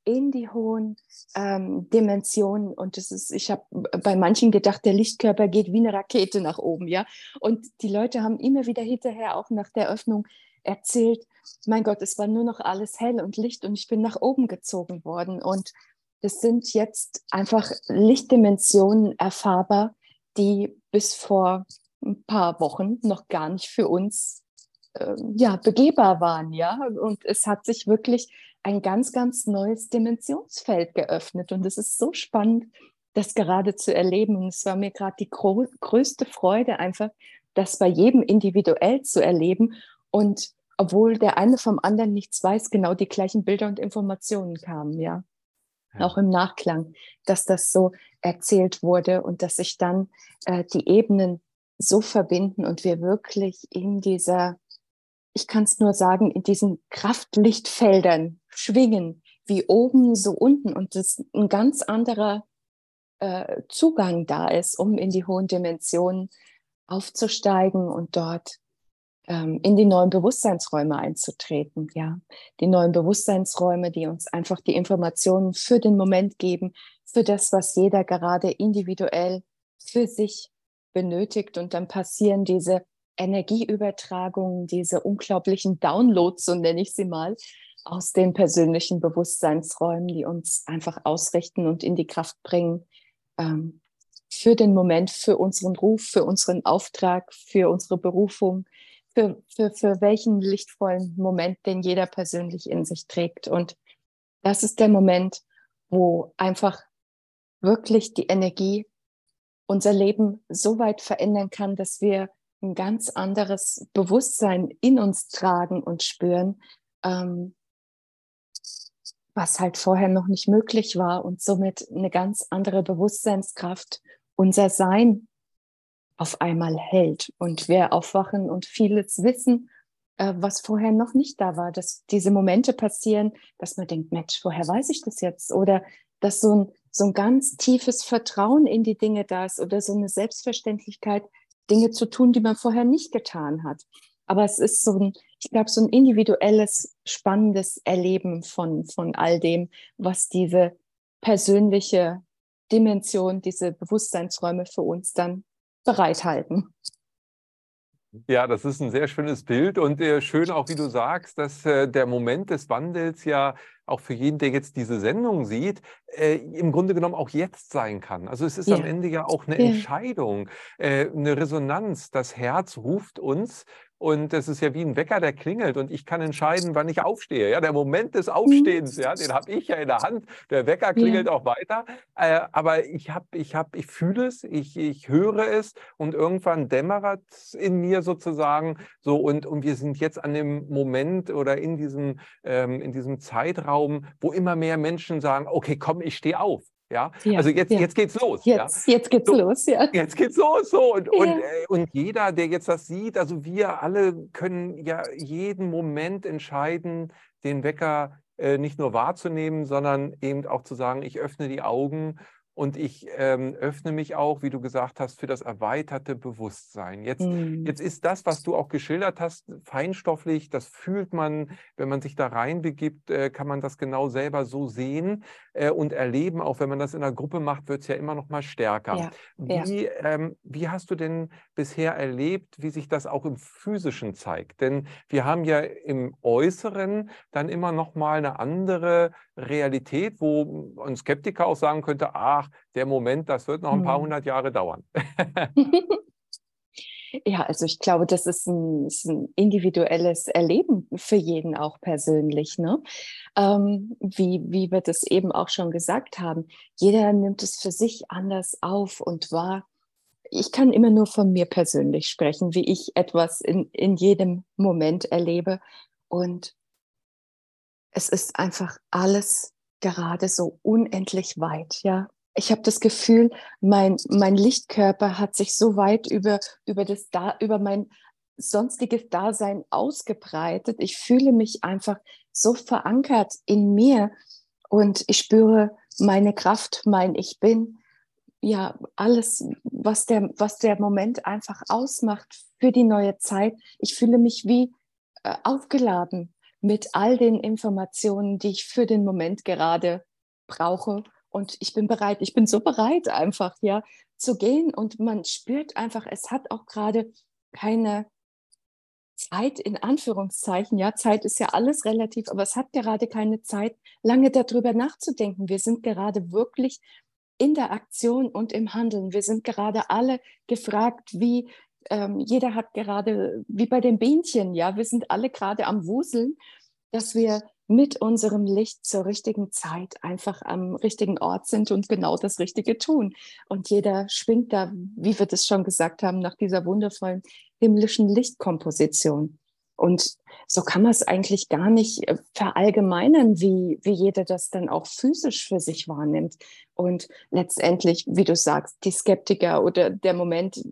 in die hohen ähm, Dimensionen. Und das ist, ich habe bei manchen gedacht, der Lichtkörper geht wie eine Rakete nach oben, ja. Und die Leute haben immer wieder hinterher auch nach der Öffnung erzählt, mein Gott, es war nur noch alles hell und Licht und ich bin nach oben gezogen worden. Und das sind jetzt einfach Lichtdimensionen erfahrbar, die bis vor ein paar Wochen noch gar nicht für uns äh, ja, begehbar waren. Ja? Und es hat sich wirklich ein ganz, ganz neues Dimensionsfeld geöffnet. Und es ist so spannend, das gerade zu erleben. Und es war mir gerade die größte Freude, einfach das bei jedem individuell zu erleben. Und obwohl der eine vom anderen nichts weiß, genau die gleichen Bilder und Informationen kamen, ja auch im Nachklang, dass das so erzählt wurde und dass sich dann äh, die Ebenen so verbinden und wir wirklich in dieser, ich kann es nur sagen, in diesen Kraftlichtfeldern schwingen, wie oben, so unten und es ein ganz anderer äh, Zugang da ist, um in die hohen Dimensionen aufzusteigen und dort in die neuen Bewusstseinsräume einzutreten. Ja, die neuen Bewusstseinsräume, die uns einfach die Informationen für den Moment geben, für das, was jeder gerade individuell für sich benötigt. Und dann passieren diese Energieübertragungen, diese unglaublichen Downloads, so nenne ich sie mal, aus den persönlichen Bewusstseinsräumen, die uns einfach ausrichten und in die Kraft bringen, ähm, für den Moment, für unseren Ruf, für unseren Auftrag, für unsere Berufung, für, für, für welchen lichtvollen Moment, den jeder persönlich in sich trägt. Und das ist der Moment, wo einfach wirklich die Energie unser Leben so weit verändern kann, dass wir ein ganz anderes Bewusstsein in uns tragen und spüren, ähm, was halt vorher noch nicht möglich war und somit eine ganz andere Bewusstseinskraft unser Sein auf einmal hält und wir aufwachen und vieles wissen, äh, was vorher noch nicht da war, dass diese Momente passieren, dass man denkt, Mensch, woher weiß ich das jetzt? Oder dass so ein, so ein ganz tiefes Vertrauen in die Dinge da ist oder so eine Selbstverständlichkeit, Dinge zu tun, die man vorher nicht getan hat. Aber es ist so ein, ich glaube, so ein individuelles, spannendes Erleben von, von all dem, was diese persönliche Dimension, diese Bewusstseinsräume für uns dann bereithalten. Ja, das ist ein sehr schönes Bild und äh, schön auch, wie du sagst, dass äh, der Moment des Wandels ja auch für jeden, der jetzt diese Sendung sieht, äh, im Grunde genommen auch jetzt sein kann. Also es ist ja. am Ende ja auch eine ja. Entscheidung, äh, eine Resonanz. Das Herz ruft uns und das ist ja wie ein Wecker, der klingelt und ich kann entscheiden, wann ich aufstehe. Ja, der Moment des Aufstehens, ja, den habe ich ja in der Hand. Der Wecker klingelt ja. auch weiter. Äh, aber ich habe, ich habe, ich fühle es, ich, ich höre es und irgendwann dämmert es in mir sozusagen so und, und wir sind jetzt an dem Moment oder in diesem, ähm, in diesem Zeitraum, wo immer mehr Menschen sagen, okay, komm, ich stehe auf. Ja? ja, also jetzt, ja. jetzt geht's los. Jetzt, ja? jetzt geht's so, los, ja. Jetzt geht's los. So. Und, ja. und, äh, und jeder, der jetzt das sieht, also wir alle können ja jeden Moment entscheiden, den Wecker äh, nicht nur wahrzunehmen, sondern eben auch zu sagen, ich öffne die Augen und ich ähm, öffne mich auch, wie du gesagt hast, für das erweiterte Bewusstsein. Jetzt, mhm. jetzt ist das, was du auch geschildert hast, feinstofflich, das fühlt man, wenn man sich da reinbegibt, äh, kann man das genau selber so sehen äh, und erleben. Auch wenn man das in einer Gruppe macht, wird es ja immer noch mal stärker. Ja. Wie, ja. Ähm, wie hast du denn bisher erlebt, wie sich das auch im Physischen zeigt? Denn wir haben ja im Äußeren dann immer noch mal eine andere Realität, wo ein Skeptiker auch sagen könnte, ach, der Moment, das wird noch ein paar hm. hundert Jahre dauern. *laughs* *laughs* ja, also ich glaube, das ist ein, ist ein, individuelles Erleben für jeden auch persönlich. Ne? Ähm, wie, wie wir das eben auch schon gesagt haben, jeder nimmt es für sich anders auf und wahr. Ich kann immer nur von mir persönlich sprechen, wie ich etwas in, in jedem Moment erlebe. Und es ist einfach alles gerade so unendlich weit, ja. Ich habe das Gefühl, mein, mein Lichtkörper hat sich so weit über, über, das da, über mein sonstiges Dasein ausgebreitet. Ich fühle mich einfach so verankert in mir und ich spüre meine Kraft, mein Ich bin, ja, alles, was der, was der Moment einfach ausmacht für die neue Zeit. Ich fühle mich wie äh, aufgeladen mit all den Informationen, die ich für den Moment gerade brauche. Und ich bin bereit, ich bin so bereit einfach, ja, zu gehen. Und man spürt einfach, es hat auch gerade keine Zeit in Anführungszeichen. Ja, Zeit ist ja alles relativ, aber es hat gerade keine Zeit, lange darüber nachzudenken. Wir sind gerade wirklich in der Aktion und im Handeln. Wir sind gerade alle gefragt, wie ähm, jeder hat gerade, wie bei den Bienchen, ja, wir sind alle gerade am Wuseln, dass wir mit unserem Licht zur richtigen Zeit einfach am richtigen Ort sind und genau das Richtige tun. Und jeder schwingt da, wie wir das schon gesagt haben, nach dieser wundervollen himmlischen Lichtkomposition. Und so kann man es eigentlich gar nicht äh, verallgemeinern, wie, wie jeder das dann auch physisch für sich wahrnimmt. Und letztendlich, wie du sagst, die Skeptiker oder der Moment,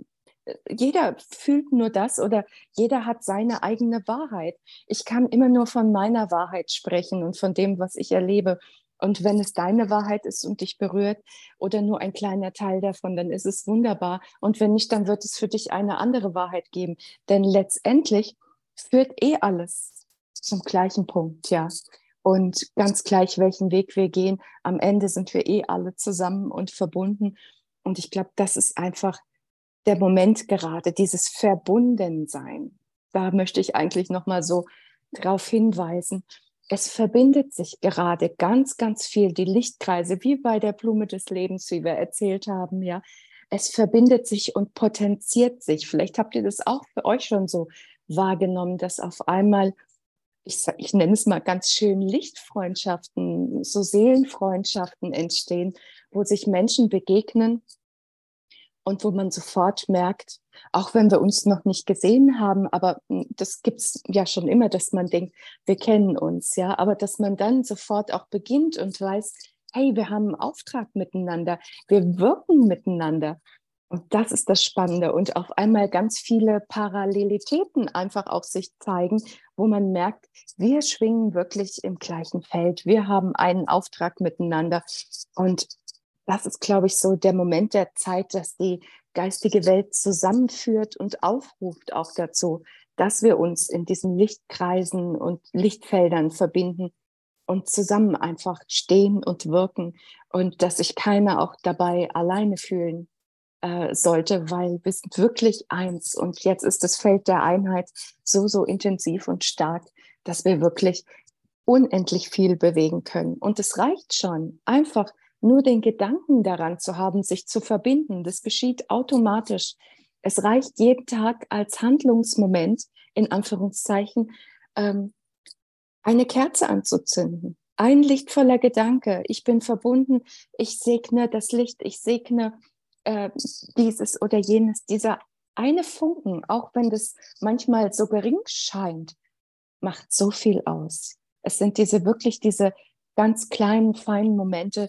jeder fühlt nur das oder jeder hat seine eigene Wahrheit. Ich kann immer nur von meiner Wahrheit sprechen und von dem, was ich erlebe. Und wenn es deine Wahrheit ist und dich berührt oder nur ein kleiner Teil davon, dann ist es wunderbar. Und wenn nicht, dann wird es für dich eine andere Wahrheit geben. Denn letztendlich führt eh alles zum gleichen Punkt, ja. Und ganz gleich, welchen Weg wir gehen, am Ende sind wir eh alle zusammen und verbunden. Und ich glaube, das ist einfach der Moment gerade, dieses Verbundensein. Da möchte ich eigentlich noch mal so darauf hinweisen. Es verbindet sich gerade ganz, ganz viel, die Lichtkreise, wie bei der Blume des Lebens, wie wir erzählt haben, ja. Es verbindet sich und potenziert sich. Vielleicht habt ihr das auch für euch schon so wahrgenommen, dass auf einmal, ich, ich nenne es mal ganz schön, Lichtfreundschaften, so Seelenfreundschaften entstehen, wo sich Menschen begegnen, und wo man sofort merkt, auch wenn wir uns noch nicht gesehen haben, aber hm, das gibt's ja schon immer, dass man denkt, wir kennen uns, ja, aber dass man dann sofort auch beginnt und weiß, hey, wir haben einen Auftrag miteinander, wir wirken miteinander. Und das ist das Spannende. Und auf einmal ganz viele Parallelitäten einfach auch sich zeigen, wo man merkt, wir schwingen wirklich im gleichen Feld. Wir haben einen Auftrag miteinander. Und das ist, glaube ich, so der Moment der Zeit, dass die geistige Welt zusammenführt und aufruft auch dazu, dass wir uns in diesen Lichtkreisen und Lichtfeldern verbinden und zusammen einfach stehen und wirken und dass sich keiner auch dabei alleine fühlen äh, sollte, weil wir sind wirklich eins und jetzt ist das Feld der Einheit so, so intensiv und stark, dass wir wirklich unendlich viel bewegen können. Und es reicht schon, einfach nur den Gedanken daran zu haben, sich zu verbinden, das geschieht automatisch. Es reicht jeden Tag als Handlungsmoment, in Anführungszeichen, ähm, eine Kerze anzuzünden. Ein lichtvoller Gedanke. Ich bin verbunden. Ich segne das Licht. Ich segne äh, dieses oder jenes. Dieser eine Funken, auch wenn das manchmal so gering scheint, macht so viel aus. Es sind diese wirklich diese ganz kleinen, feinen Momente,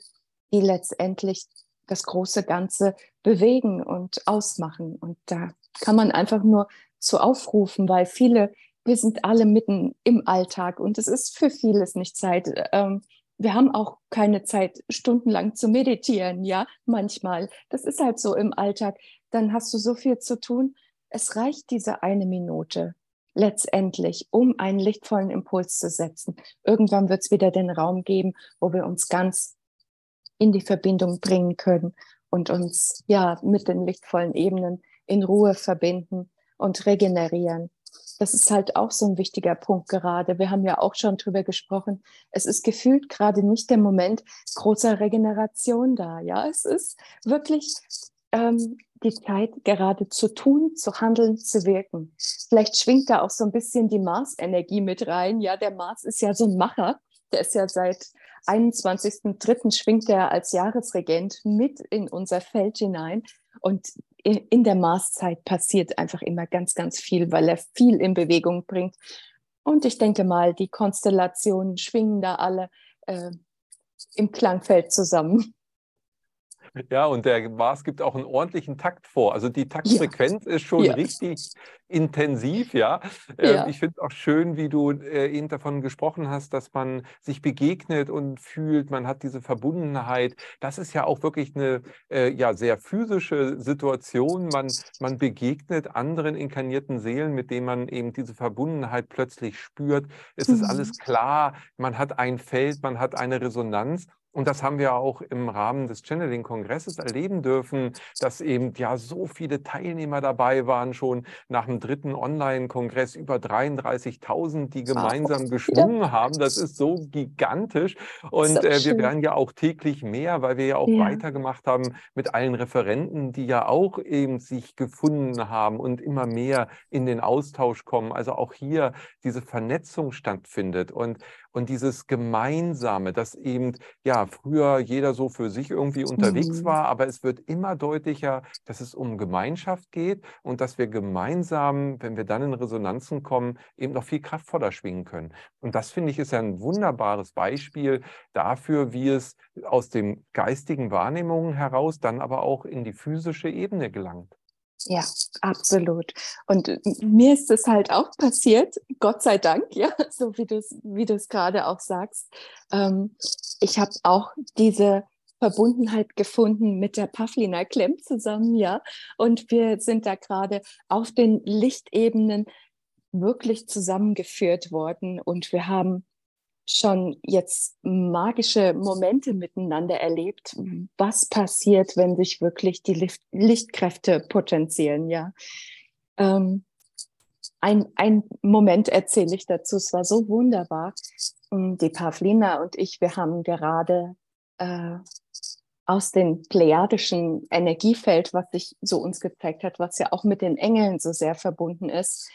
die letztendlich das große Ganze bewegen und ausmachen. Und da kann man einfach nur zu aufrufen, weil viele wir sind alle mitten im Alltag und es ist für vieles nicht Zeit. Ähm, wir haben auch keine Zeit, stundenlang zu meditieren, ja, manchmal. Das ist halt so im Alltag. Dann hast du so viel zu tun. Es reicht diese eine Minute letztendlich, um einen lichtvollen Impuls zu setzen. Irgendwann wird es wieder den Raum geben, wo wir uns ganz in die Verbindung bringen können und uns ja mit den lichtvollen Ebenen in Ruhe verbinden und regenerieren. Das ist halt auch so ein wichtiger Punkt gerade. Wir haben ja auch schon drüber gesprochen. Es ist gefühlt gerade nicht der Moment großer Regeneration da. Ja, es ist wirklich ähm, die Zeit, gerade zu tun, zu handeln, zu wirken. Vielleicht schwingt da auch so ein bisschen die Mars-Energie mit rein. Ja, der Mars ist ja so ein Macher. Der ist ja seit 21.03. schwingt er als Jahresregent mit in unser Feld hinein. Und in der Marszeit passiert einfach immer ganz, ganz viel, weil er viel in Bewegung bringt. Und ich denke mal, die Konstellationen schwingen da alle äh, im Klangfeld zusammen. Ja, und der Mars gibt auch einen ordentlichen Takt vor. Also die Taktfrequenz ja. ist schon ja. richtig intensiv, ja. Ähm, ja. Ich finde es auch schön, wie du äh, eben davon gesprochen hast, dass man sich begegnet und fühlt, man hat diese Verbundenheit. Das ist ja auch wirklich eine äh, ja, sehr physische Situation. Man, man begegnet anderen inkarnierten Seelen, mit denen man eben diese Verbundenheit plötzlich spürt. Es mhm. ist alles klar, man hat ein Feld, man hat eine Resonanz. Und das haben wir auch im Rahmen des Channeling-Kongresses erleben dürfen, dass eben ja so viele Teilnehmer dabei waren, schon nach dem dritten Online-Kongress über 33.000, die gemeinsam geschwungen haben. Das ist so gigantisch. Und äh, wir werden ja auch täglich mehr, weil wir ja auch ja. weitergemacht haben mit allen Referenten, die ja auch eben sich gefunden haben und immer mehr in den Austausch kommen. Also auch hier diese Vernetzung stattfindet. Und, und dieses Gemeinsame, dass eben ja früher jeder so für sich irgendwie unterwegs mhm. war, aber es wird immer deutlicher, dass es um Gemeinschaft geht und dass wir gemeinsam, wenn wir dann in Resonanzen kommen, eben noch viel kraftvoller schwingen können. Und das finde ich ist ja ein wunderbares Beispiel dafür, wie es aus den geistigen Wahrnehmungen heraus dann aber auch in die physische Ebene gelangt. Ja, absolut. Und mir ist es halt auch passiert, Gott sei Dank, ja, *laughs* so wie du es wie gerade auch sagst. Ähm, ich habe auch diese Verbundenheit gefunden mit der Pavlina Klemm zusammen, ja. Und wir sind da gerade auf den Lichtebenen wirklich zusammengeführt worden und wir haben schon jetzt magische Momente miteinander erlebt. Was passiert, wenn sich wirklich die Licht Lichtkräfte potenzieren? Ja. Ähm, ein, ein Moment erzähle ich dazu. Es war so wunderbar. Ähm, die Pavlina und ich, wir haben gerade äh, aus dem plejadischen Energiefeld, was sich so uns gezeigt hat, was ja auch mit den Engeln so sehr verbunden ist,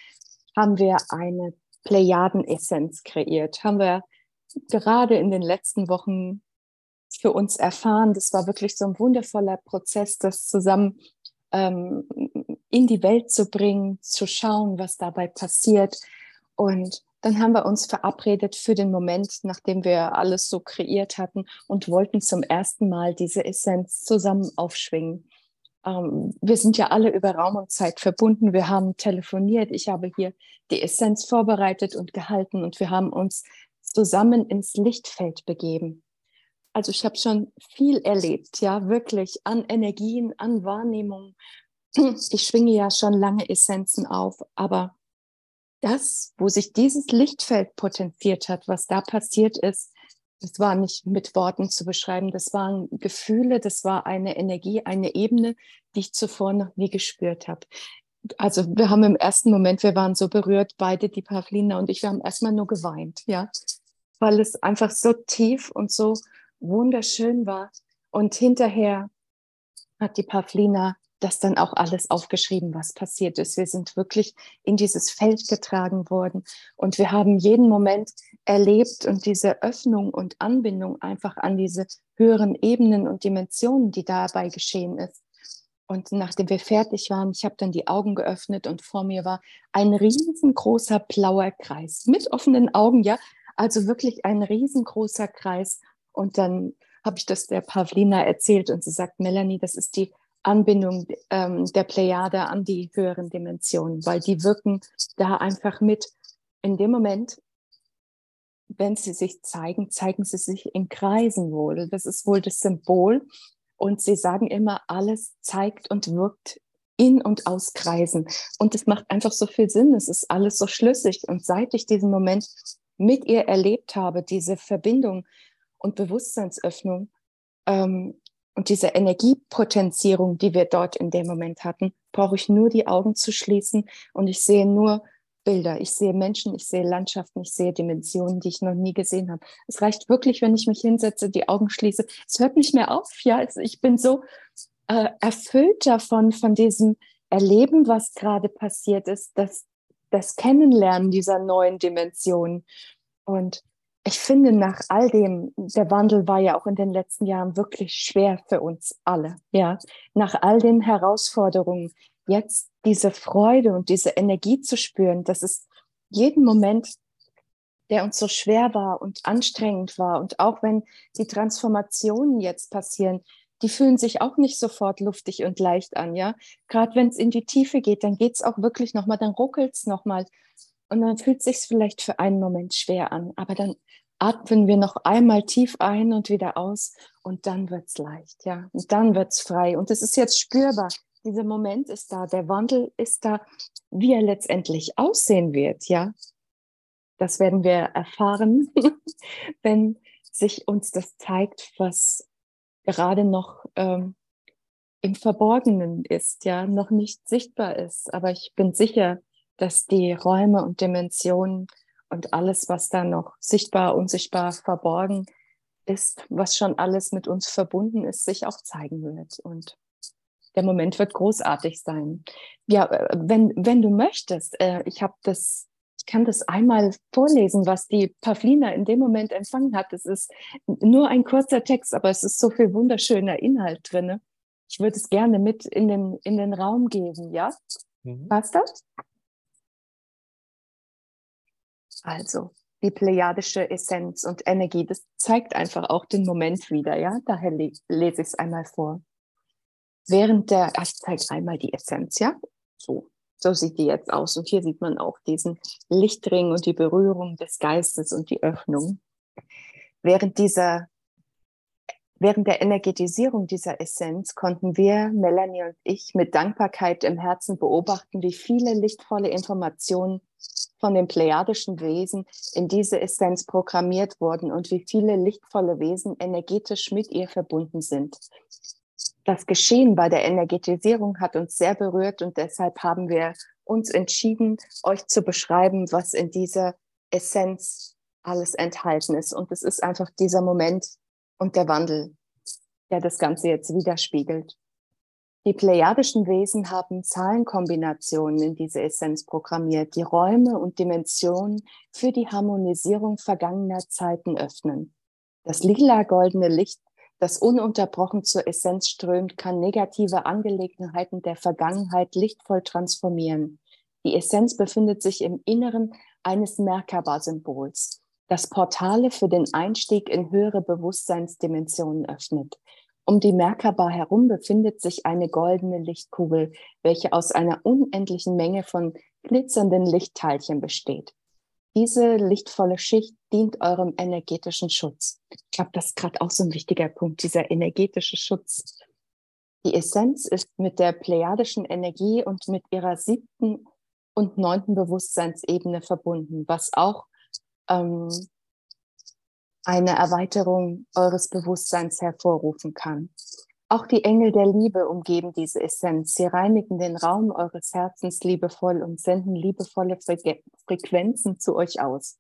haben wir eine Plejadenessenz kreiert. Haben wir gerade in den letzten Wochen für uns erfahren. Das war wirklich so ein wundervoller Prozess, das zusammen ähm, in die Welt zu bringen, zu schauen, was dabei passiert. Und dann haben wir uns verabredet für den Moment, nachdem wir alles so kreiert hatten und wollten zum ersten Mal diese Essenz zusammen aufschwingen. Ähm, wir sind ja alle über Raum und Zeit verbunden. Wir haben telefoniert. Ich habe hier die Essenz vorbereitet und gehalten und wir haben uns zusammen ins Lichtfeld begeben. Also ich habe schon viel erlebt, ja, wirklich an Energien, an Wahrnehmung. *clears throat* Ich schwinge ja schon lange Essenzen auf, aber das, wo sich dieses Lichtfeld potenziert hat, was da passiert ist, das war nicht mit Worten zu beschreiben, das waren Gefühle, das war eine Energie, eine Ebene, die ich zuvor noch nie gespürt habe. Also wir haben im ersten Moment, wir waren so berührt, beide, die Pavlina und ich, wir haben erstmal nur geweint, ja weil es einfach so tief und so wunderschön war. Und hinterher hat die Pavlina das dann auch alles aufgeschrieben, was passiert ist. Wir sind wirklich in dieses Feld getragen worden und wir haben jeden Moment erlebt und diese Öffnung und Anbindung einfach an diese höheren Ebenen und Dimensionen, die dabei geschehen ist. Und nachdem wir fertig waren, ich habe dann die Augen geöffnet und vor mir war ein riesengroßer blauer Kreis mit offenen Augen, ja, also wirklich ein riesengroßer Kreis. Und dann habe ich das der Pavlina erzählt und sie sagt, Melanie, das ist die Anbindung ähm, der Plejade an die höheren Dimensionen, weil die wirken da einfach mit in dem Moment, wenn sie sich zeigen, zeigen sie sich in Kreisen wohl. Das ist wohl das Symbol. Und sie sagen immer, alles zeigt und wirkt in und aus Kreisen. Und es macht einfach so viel Sinn. Es ist alles so schlüssig. Und seit ich diesen Moment mit ihr erlebt habe, diese Verbindung und Bewusstseinsöffnung ähm, und diese Energiepotenzierung, die wir dort in dem Moment hatten, brauche ich nur die Augen zu schließen und ich sehe nur Bilder. Ich sehe Menschen, ich sehe Landschaften, ich sehe Dimensionen, die ich noch nie gesehen habe. Es reicht wirklich, wenn ich mich hinsetze, die Augen schließe. Es hört nicht mehr auf. Ja, also ich bin so äh, erfüllt davon, von diesem Erleben, was gerade passiert ist, das, das Kennenlernen dieser neuen Dimension. Und ich finde, nach all dem, der Wandel war ja auch in den letzten Jahren wirklich schwer für uns alle. Ja, nach all den Herausforderungen, jetzt diese Freude und diese Energie zu spüren, dass es jeden Moment, der uns so schwer war und anstrengend war und auch wenn die Transformationen jetzt passieren, die fühlen sich auch nicht sofort luftig und leicht an, ja. Gerade wenn es in die Tiefe geht, dann geht es auch wirklich nochmal, dann ruckelt es nochmal. Und dann fühlt es sich vielleicht für einen Moment schwer an. Aber dann atmen wir noch einmal tief ein und wieder aus und dann wird es leicht, ja. Und dann wird es frei. Und es ist jetzt spürbar. Dieser Moment ist da, der Wandel ist da, wie er letztendlich aussehen wird, ja. Das werden wir erfahren, *laughs* wenn sich uns das zeigt, was gerade noch ähm, im Verborgenen ist, ja, noch nicht sichtbar ist. Aber ich bin sicher, dass die Räume und Dimensionen und alles, was da noch sichtbar, unsichtbar, verborgen ist, was schon alles mit uns verbunden ist, sich auch zeigen wird. Und der Moment wird großartig sein. Ja, äh, wenn, wenn du möchtest, äh, ich habe das kann das einmal vorlesen, was die Pavlina in dem Moment empfangen hat. Es ist nur ein kurzer Text, aber es ist so viel wunderschöner Inhalt drin. Ich würde es gerne mit in den, in den Raum geben, ja? Mhm. Passt das? Also, die plejadische Essenz und Energie, das zeigt einfach auch den Moment wieder, ja? Daher le lese ich es einmal vor. Während der, ich zeige einmal die Essenz, ja? So, so sieht die jetzt aus. Und hier sieht man auch diesen Lichtring und die Berührung des Geistes und die Öffnung. Während dieser Während der Energetisierung dieser Essenz konnten wir, Melanie und ich, mit Dankbarkeit im Herzen beobachten, wie viele lichtvolle Informationen von den plejadischen Wesen in diese Essenz programmiert wurden und wie viele lichtvolle Wesen energetisch mit ihr verbunden sind das Geschehen bei der Energetisierung hat uns sehr berührt und deshalb haben wir uns entschieden, euch zu beschreiben, was in dieser Essenz alles enthalten ist. Und es ist einfach dieser Moment und der Wandel, der das Ganze jetzt widerspiegelt. Die plejadischen Wesen haben Zahlenkombinationen in diese Essenz programmiert, die Räume und Dimensionen für die Harmonisierung vergangener Zeiten öffnen. Das lila-goldene Licht das ununterbrochen zur Essenz strömt, kann negative Angelegenheiten der Vergangenheit lichtvoll transformieren. Die Essenz befindet sich im Inneren eines Merkaba-Symbols, das Portale für den Einstieg in höhere Bewusstseinsdimensionen öffnet. Um die Merkaba herum befindet sich eine goldene Lichtkugel, welche aus einer unendlichen Menge von glitzernden Lichtteilchen besteht. Diese lichtvolle Schicht dient eurem energetischen Schutz. Ich glaube, das ist gerade auch so ein wichtiger Punkt, dieser energetische Schutz. Die Essenz ist mit der plejadischen Energie und mit ihrer siebten und neunten Bewusstseinsebene verbunden, was auch ähm, eine Erweiterung eures Bewusstseins hervorrufen kann. Auch die Engel der Liebe umgeben diese Essenz. Sie reinigen den Raum eures Herzens liebevoll und senden liebevolle Frequenzen zu euch aus.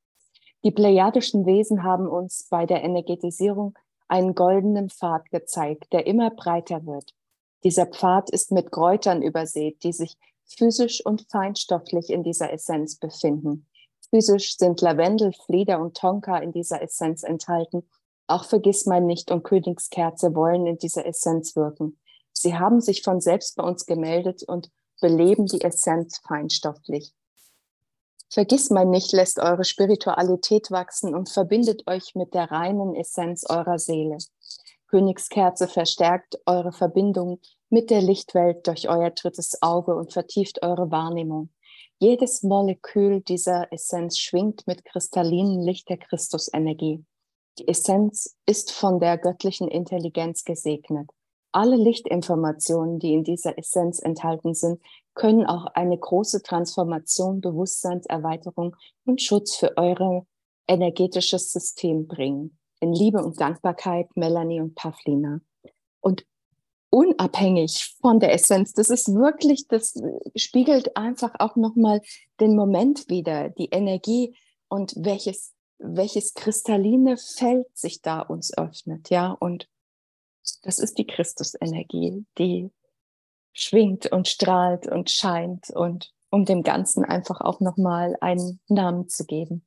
Die plejadischen Wesen haben uns bei der Energetisierung einen goldenen Pfad gezeigt, der immer breiter wird. Dieser Pfad ist mit Kräutern übersät, die sich physisch und feinstofflich in dieser Essenz befinden. Physisch sind Lavendel, Flieder und Tonka in dieser Essenz enthalten auch Vergissmeinnicht und Königskerze wollen in dieser Essenz wirken. Sie haben sich von selbst bei uns gemeldet und beleben die Essenz feinstofflich. Vergissmeinnicht lässt eure Spiritualität wachsen und verbindet euch mit der reinen Essenz eurer Seele. Königskerze verstärkt eure Verbindung mit der Lichtwelt durch euer drittes Auge und vertieft eure Wahrnehmung. Jedes Molekül dieser Essenz schwingt mit kristallinem Licht der Christusenergie. Die Essenz ist von der göttlichen Intelligenz gesegnet. Alle Lichtinformationen, die in dieser Essenz enthalten sind, können auch eine große Transformation, Bewusstseinserweiterung und Schutz für euer energetisches System bringen. In Liebe und Dankbarkeit, Melanie und Pavlina. Und unabhängig von der Essenz, das ist wirklich, das spiegelt einfach auch nochmal den Moment wieder, die Energie und welches, welches kristalline Feld sich da uns öffnet, ja, und das ist die Christusenergie, die schwingt und strahlt und scheint und um dem Ganzen einfach auch nochmal einen Namen zu geben.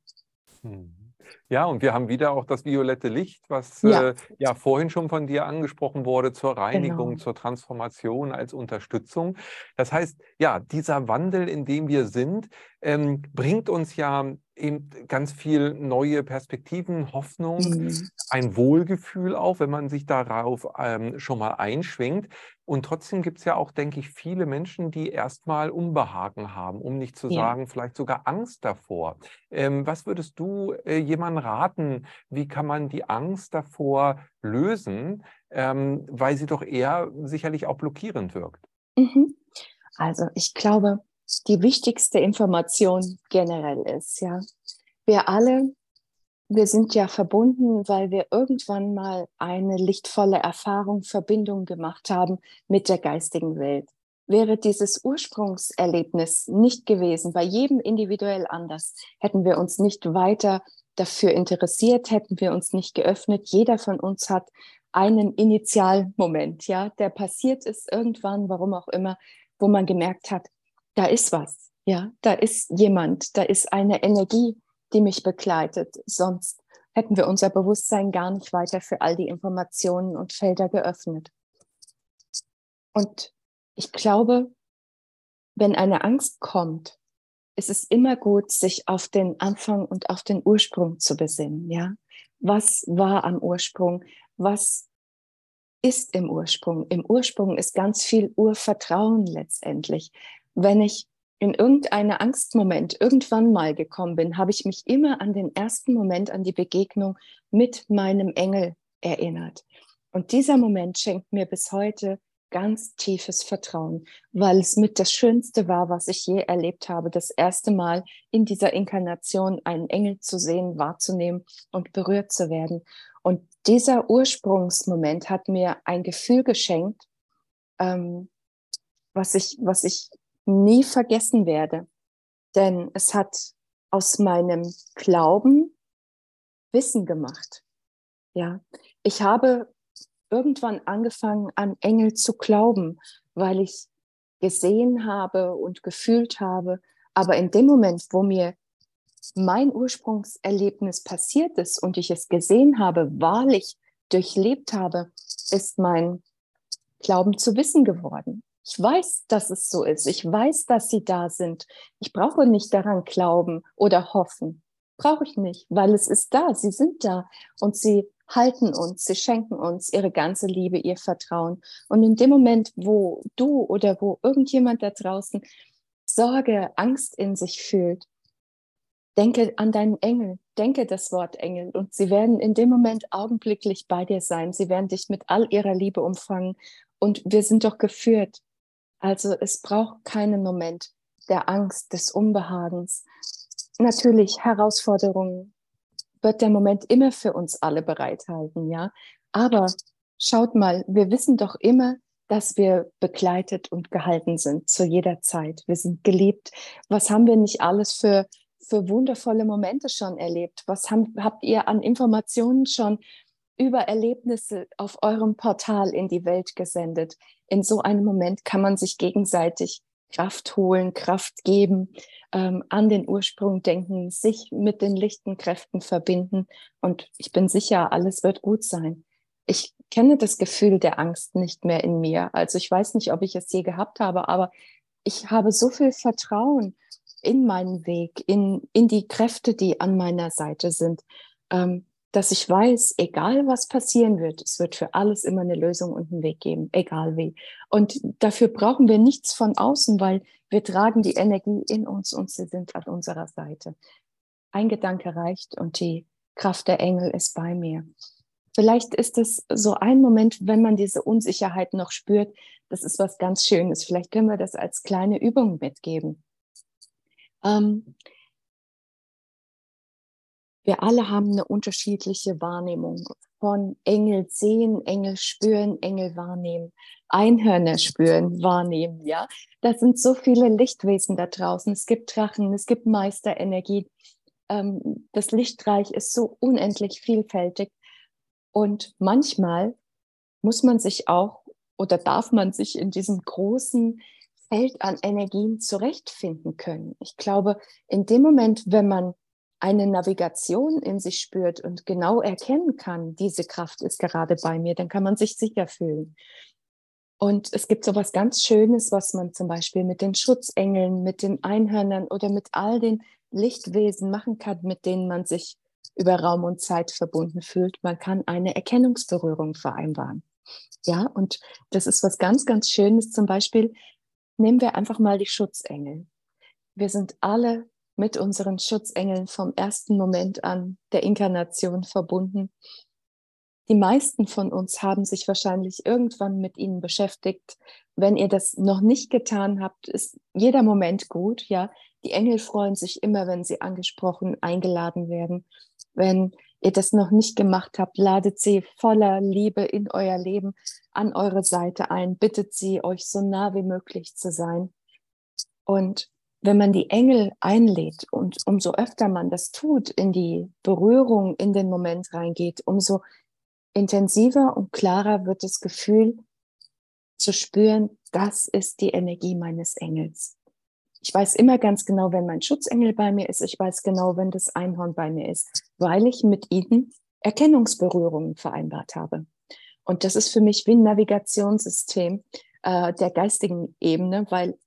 Hm. Ja, und wir haben wieder auch das violette Licht, was ja, äh, ja vorhin schon von dir angesprochen wurde, zur Reinigung, genau. zur Transformation als Unterstützung. Das heißt, ja, dieser Wandel, in dem wir sind, ähm, bringt uns ja eben ganz viel neue Perspektiven, Hoffnung, mhm. ein Wohlgefühl auch, wenn man sich darauf ähm, schon mal einschwingt. Und trotzdem gibt es ja auch, denke ich, viele Menschen, die erstmal Unbehagen haben, um nicht zu ja. sagen, vielleicht sogar Angst davor. Ähm, was würdest du äh, jemandem raten? Wie kann man die Angst davor lösen, ähm, weil sie doch eher sicherlich auch blockierend wirkt? Mhm. Also ich glaube, die wichtigste Information generell ist, ja. Wir alle, wir sind ja verbunden, weil wir irgendwann mal eine lichtvolle Erfahrung, Verbindung gemacht haben mit der geistigen Welt. Wäre dieses Ursprungserlebnis nicht gewesen, bei jedem individuell anders, hätten wir uns nicht weiter dafür interessiert, hätten wir uns nicht geöffnet. Jeder von uns hat einen Initialmoment, ja, der passiert ist irgendwann, warum auch immer, wo man gemerkt hat, da ist was, ja, da ist jemand, da ist eine Energie, die mich begleitet. Sonst hätten wir unser Bewusstsein gar nicht weiter für all die Informationen und Felder geöffnet. Und ich glaube, wenn eine Angst kommt, ist es immer gut, sich auf den Anfang und auf den Ursprung zu besinnen, ja? Was war am Ursprung? Was ist im Ursprung? Im Ursprung ist ganz viel Urvertrauen letztendlich wenn ich in irgendeinen Angstmoment irgendwann mal gekommen bin, habe ich mich immer an den ersten Moment, an die Begegnung mit meinem Engel erinnert. Und dieser Moment schenkt mir bis heute ganz tiefes Vertrauen, weil es mit das Schönste war, was ich je erlebt habe, das erste Mal in dieser Inkarnation einen Engel zu sehen, wahrzunehmen und berührt zu werden. Und dieser Ursprungsmoment hat mir ein Gefühl geschenkt, ähm, was ich, was ich nie vergessen werde. Denn es hat aus meinem Glauben Wissen gemacht. Ja, ich habe irgendwann angefangen, an Engel zu glauben, weil ich gesehen habe und gefühlt habe. Aber in dem Moment, wo mir mein Ursprungserlebnis passiert ist und ich es gesehen habe, wahrlich durchlebt habe, ist mein Glauben zu Wissen geworden. Ich weiß, dass es so ist. Ich weiß, dass sie da sind. Ich brauche nicht daran glauben oder hoffen. Brauche ich nicht, weil es ist da. Sie sind da und sie halten uns, sie schenken uns ihre ganze Liebe, ihr Vertrauen. Und in dem Moment, wo du oder wo irgendjemand da draußen Sorge, Angst in sich fühlt, denke an deinen Engel, denke das Wort Engel und sie werden in dem Moment augenblicklich bei dir sein. Sie werden dich mit all ihrer Liebe umfangen und wir sind doch geführt also es braucht keinen Moment der Angst, des Unbehagens. Natürlich Herausforderungen wird der Moment immer für uns alle bereithalten, ja. Aber schaut mal, wir wissen doch immer, dass wir begleitet und gehalten sind zu jeder Zeit. Wir sind geliebt. Was haben wir nicht alles für, für wundervolle Momente schon erlebt? Was haben, habt ihr an Informationen schon über Erlebnisse auf eurem Portal in die Welt gesendet. In so einem Moment kann man sich gegenseitig Kraft holen, Kraft geben, ähm, an den Ursprung denken, sich mit den lichten Kräften verbinden. Und ich bin sicher, alles wird gut sein. Ich kenne das Gefühl der Angst nicht mehr in mir. Also ich weiß nicht, ob ich es je gehabt habe, aber ich habe so viel Vertrauen in meinen Weg, in, in die Kräfte, die an meiner Seite sind. Ähm, dass ich weiß, egal was passieren wird, es wird für alles immer eine Lösung und einen Weg geben, egal wie. Und dafür brauchen wir nichts von außen, weil wir tragen die Energie in uns und sie sind an unserer Seite. Ein Gedanke reicht und die Kraft der Engel ist bei mir. Vielleicht ist es so ein Moment, wenn man diese Unsicherheit noch spürt, das ist was ganz Schönes. Vielleicht können wir das als kleine Übung mitgeben. Ähm, wir alle haben eine unterschiedliche Wahrnehmung von Engel sehen, Engel spüren, Engel wahrnehmen, Einhörner spüren, wahrnehmen, ja. Das sind so viele Lichtwesen da draußen. Es gibt Drachen, es gibt Meisterenergie. Ähm, das Lichtreich ist so unendlich vielfältig. Und manchmal muss man sich auch oder darf man sich in diesem großen Feld an Energien zurechtfinden können. Ich glaube, in dem Moment, wenn man eine Navigation in sich spürt und genau erkennen kann, diese Kraft ist gerade bei mir, dann kann man sich sicher fühlen. Und es gibt so was ganz Schönes, was man zum Beispiel mit den Schutzengeln, mit den Einhörnern oder mit all den Lichtwesen machen kann, mit denen man sich über Raum und Zeit verbunden fühlt. Man kann eine Erkennungsberührung vereinbaren. Ja, und das ist was ganz, ganz Schönes. Zum Beispiel nehmen wir einfach mal die Schutzengel. Wir sind alle mit unseren Schutzengeln vom ersten Moment an der Inkarnation verbunden. Die meisten von uns haben sich wahrscheinlich irgendwann mit ihnen beschäftigt. Wenn ihr das noch nicht getan habt, ist jeder Moment gut. Ja, die Engel freuen sich immer, wenn sie angesprochen, eingeladen werden. Wenn ihr das noch nicht gemacht habt, ladet sie voller Liebe in euer Leben an eure Seite ein, bittet sie, euch so nah wie möglich zu sein. Und wenn man die Engel einlädt und umso öfter man das tut, in die Berührung, in den Moment reingeht, umso intensiver und klarer wird das Gefühl zu spüren, das ist die Energie meines Engels. Ich weiß immer ganz genau, wenn mein Schutzengel bei mir ist. Ich weiß genau, wenn das Einhorn bei mir ist, weil ich mit ihnen Erkennungsberührungen vereinbart habe. Und das ist für mich wie ein Navigationssystem äh, der geistigen Ebene, weil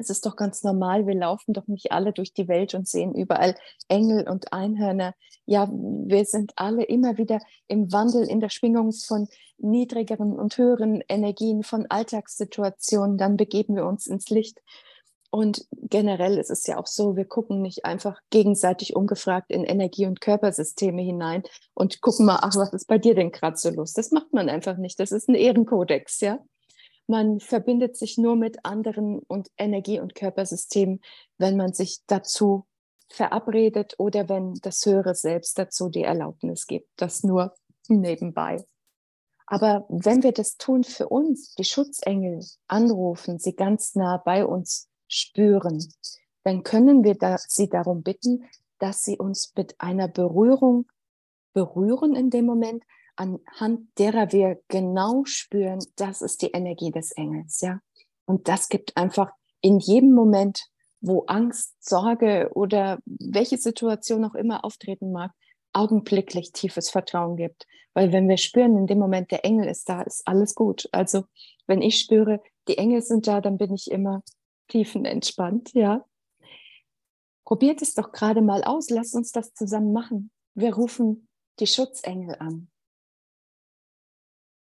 es ist doch ganz normal, wir laufen doch nicht alle durch die Welt und sehen überall Engel und Einhörner. Ja, wir sind alle immer wieder im Wandel, in der Schwingung von niedrigeren und höheren Energien, von Alltagssituationen. Dann begeben wir uns ins Licht. Und generell ist es ja auch so, wir gucken nicht einfach gegenseitig ungefragt in Energie- und Körpersysteme hinein und gucken mal, ach, was ist bei dir denn gerade so los? Das macht man einfach nicht. Das ist ein Ehrenkodex, ja. Man verbindet sich nur mit anderen und Energie- und Körpersystemen, wenn man sich dazu verabredet oder wenn das höhere Selbst dazu die Erlaubnis gibt. Das nur nebenbei. Aber wenn wir das tun für uns, die Schutzengel anrufen, sie ganz nah bei uns spüren, dann können wir da, sie darum bitten, dass sie uns mit einer Berührung berühren in dem Moment, anhand derer wir genau spüren, das ist die Energie des Engels, ja. Und das gibt einfach in jedem Moment, wo Angst, Sorge oder welche Situation auch immer auftreten mag, augenblicklich tiefes Vertrauen gibt. Weil wenn wir spüren, in dem Moment der Engel ist da, ist alles gut. Also wenn ich spüre, die Engel sind da, dann bin ich immer tiefenentspannt, ja. Probiert es doch gerade mal aus, lasst uns das zusammen machen. Wir rufen die Schutzengel an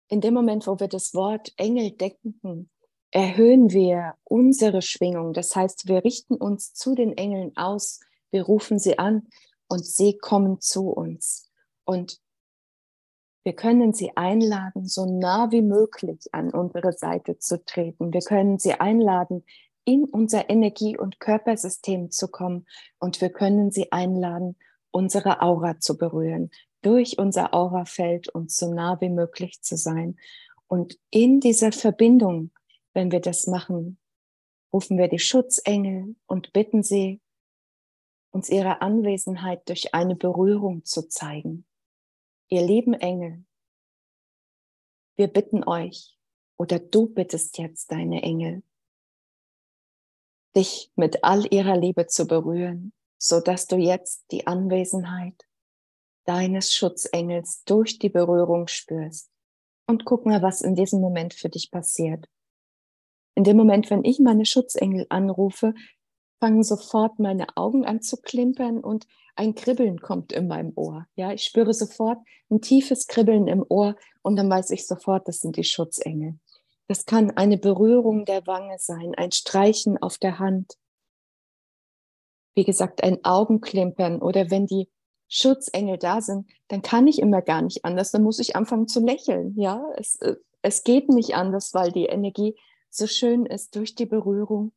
in dem Moment, wo wir das Wort Engel denken, erhöhen wir unsere Schwingung. Das heißt, wir richten uns zu den Engeln aus, wir rufen sie an und sie kommen zu uns. Und wir können sie einladen, so nah wie möglich an unsere Seite zu treten. Wir können sie einladen, in unser Energie- und Körpersystem zu kommen. Und wir können sie einladen, unsere Aura zu berühren durch unser Aurafeld uns so nah wie möglich zu sein. Und in dieser Verbindung, wenn wir das machen, rufen wir die Schutzengel und bitten sie, uns ihre Anwesenheit durch eine Berührung zu zeigen. Ihr lieben Engel, wir bitten euch, oder du bittest jetzt deine Engel, dich mit all ihrer Liebe zu berühren, so dass du jetzt die Anwesenheit deines Schutzengels durch die Berührung spürst. Und guck mal, was in diesem Moment für dich passiert. In dem Moment, wenn ich meine Schutzengel anrufe, fangen sofort meine Augen an zu klimpern und ein Kribbeln kommt in meinem Ohr. Ja, ich spüre sofort ein tiefes Kribbeln im Ohr und dann weiß ich sofort, das sind die Schutzengel. Das kann eine Berührung der Wange sein, ein Streichen auf der Hand. Wie gesagt, ein Augenklimpern oder wenn die Schutzengel da sind, dann kann ich immer gar nicht anders. Dann muss ich anfangen zu lächeln. Ja, es, äh, es geht nicht anders, weil die Energie so schön ist durch die Berührung.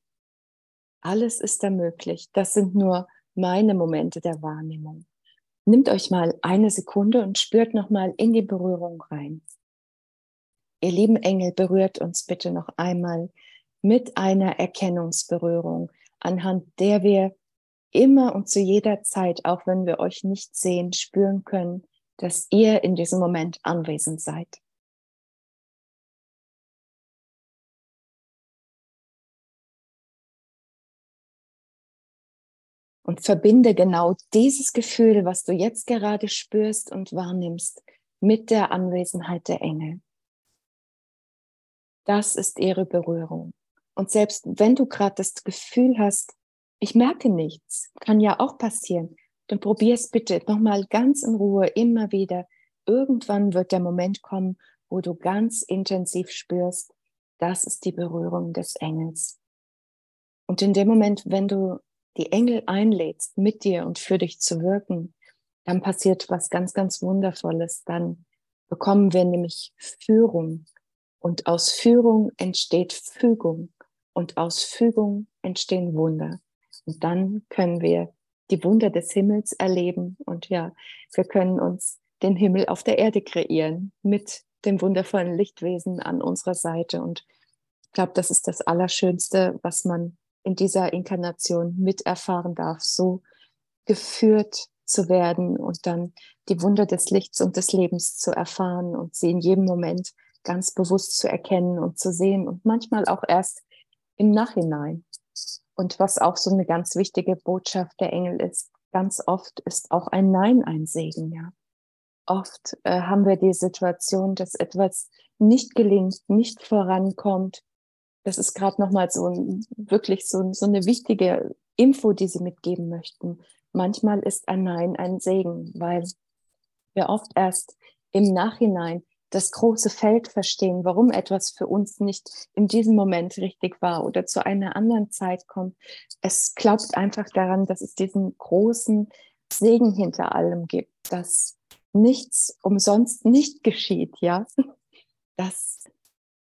Alles ist da möglich. Das sind nur meine Momente der Wahrnehmung. Nimmt euch mal eine Sekunde und spürt nochmal in die Berührung rein. Ihr lieben Engel, berührt uns bitte noch einmal mit einer Erkennungsberührung, anhand der wir immer und zu jeder Zeit, auch wenn wir euch nicht sehen, spüren können, dass ihr in diesem Moment anwesend seid. Und verbinde genau dieses Gefühl, was du jetzt gerade spürst und wahrnimmst, mit der Anwesenheit der Engel. Das ist ihre Berührung. Und selbst wenn du gerade das Gefühl hast, ich merke nichts, kann ja auch passieren, dann probier es bitte nochmal ganz in Ruhe immer wieder. Irgendwann wird der Moment kommen, wo du ganz intensiv spürst, das ist die Berührung des Engels. Und in dem Moment, wenn du die Engel einlädst, mit dir und für dich zu wirken, dann passiert was ganz, ganz Wundervolles. Dann bekommen wir nämlich Führung. Und aus Führung entsteht Fügung. Und aus Fügung entstehen Wunder. Und dann können wir die Wunder des Himmels erleben. Und ja, wir können uns den Himmel auf der Erde kreieren mit dem wundervollen Lichtwesen an unserer Seite. Und ich glaube, das ist das Allerschönste, was man in dieser Inkarnation miterfahren darf, so geführt zu werden und dann die Wunder des Lichts und des Lebens zu erfahren und sie in jedem Moment ganz bewusst zu erkennen und zu sehen und manchmal auch erst im Nachhinein. Und was auch so eine ganz wichtige Botschaft der Engel ist, ganz oft ist auch ein Nein ein Segen, ja. Oft äh, haben wir die Situation, dass etwas nicht gelingt, nicht vorankommt, das ist gerade nochmal so ein, wirklich so, so eine wichtige Info, die Sie mitgeben möchten. Manchmal ist ein Nein ein Segen, weil wir oft erst im Nachhinein das große Feld verstehen, warum etwas für uns nicht in diesem Moment richtig war oder zu einer anderen Zeit kommt. Es glaubt einfach daran, dass es diesen großen Segen hinter allem gibt, dass nichts umsonst nicht geschieht, ja, dass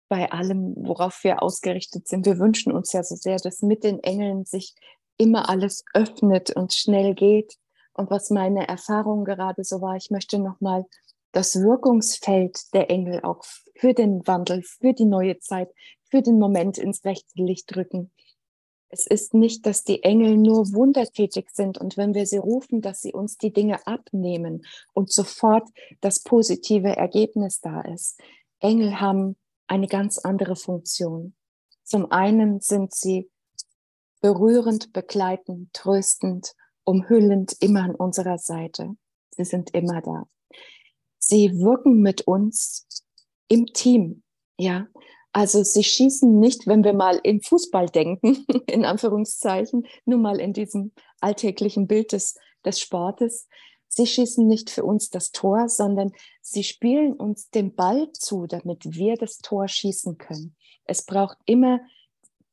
bei allem, worauf wir ausgerichtet sind. Wir wünschen uns ja so sehr, dass mit den Engeln sich immer alles öffnet und schnell geht. Und was meine Erfahrung gerade so war, ich möchte nochmal das Wirkungsfeld der Engel auch für den Wandel, für die neue Zeit, für den Moment ins rechte Licht drücken. Es ist nicht, dass die Engel nur wundertätig sind und wenn wir sie rufen, dass sie uns die Dinge abnehmen und sofort das positive Ergebnis da ist. Engel haben eine ganz andere Funktion. Zum einen sind sie berührend, begleitend, tröstend, umhüllend, immer an unserer Seite. Sie sind immer da. Sie wirken mit uns im Team, ja. Also sie schießen nicht, wenn wir mal in Fußball denken, *laughs* in Anführungszeichen, nur mal in diesem alltäglichen Bild des, des Sportes. Sie schießen nicht für uns das Tor, sondern sie spielen uns den Ball zu, damit wir das Tor schießen können. Es braucht immer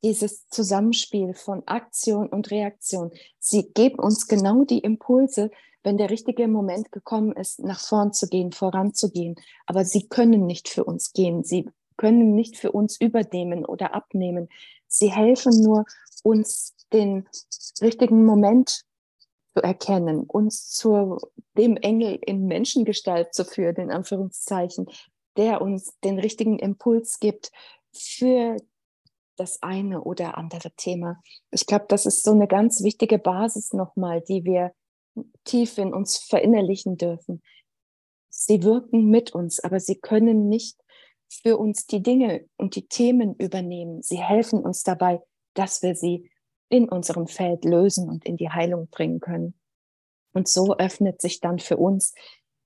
dieses Zusammenspiel von Aktion und Reaktion. Sie geben uns genau die Impulse, wenn der richtige Moment gekommen ist, nach vorn zu gehen, voranzugehen. Aber sie können nicht für uns gehen. Sie können nicht für uns übernehmen oder abnehmen. Sie helfen nur, uns den richtigen Moment zu erkennen, uns zu dem Engel in Menschengestalt zu führen, in Anführungszeichen, der uns den richtigen Impuls gibt für das eine oder andere Thema. Ich glaube, das ist so eine ganz wichtige Basis nochmal, die wir tief in uns verinnerlichen dürfen. Sie wirken mit uns, aber sie können nicht für uns die Dinge und die Themen übernehmen. Sie helfen uns dabei, dass wir sie in unserem Feld lösen und in die Heilung bringen können. Und so öffnet sich dann für uns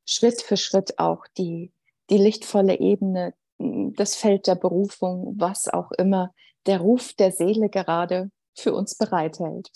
Schritt für Schritt auch die, die lichtvolle Ebene, das Feld der Berufung, was auch immer der Ruf der Seele gerade für uns bereithält.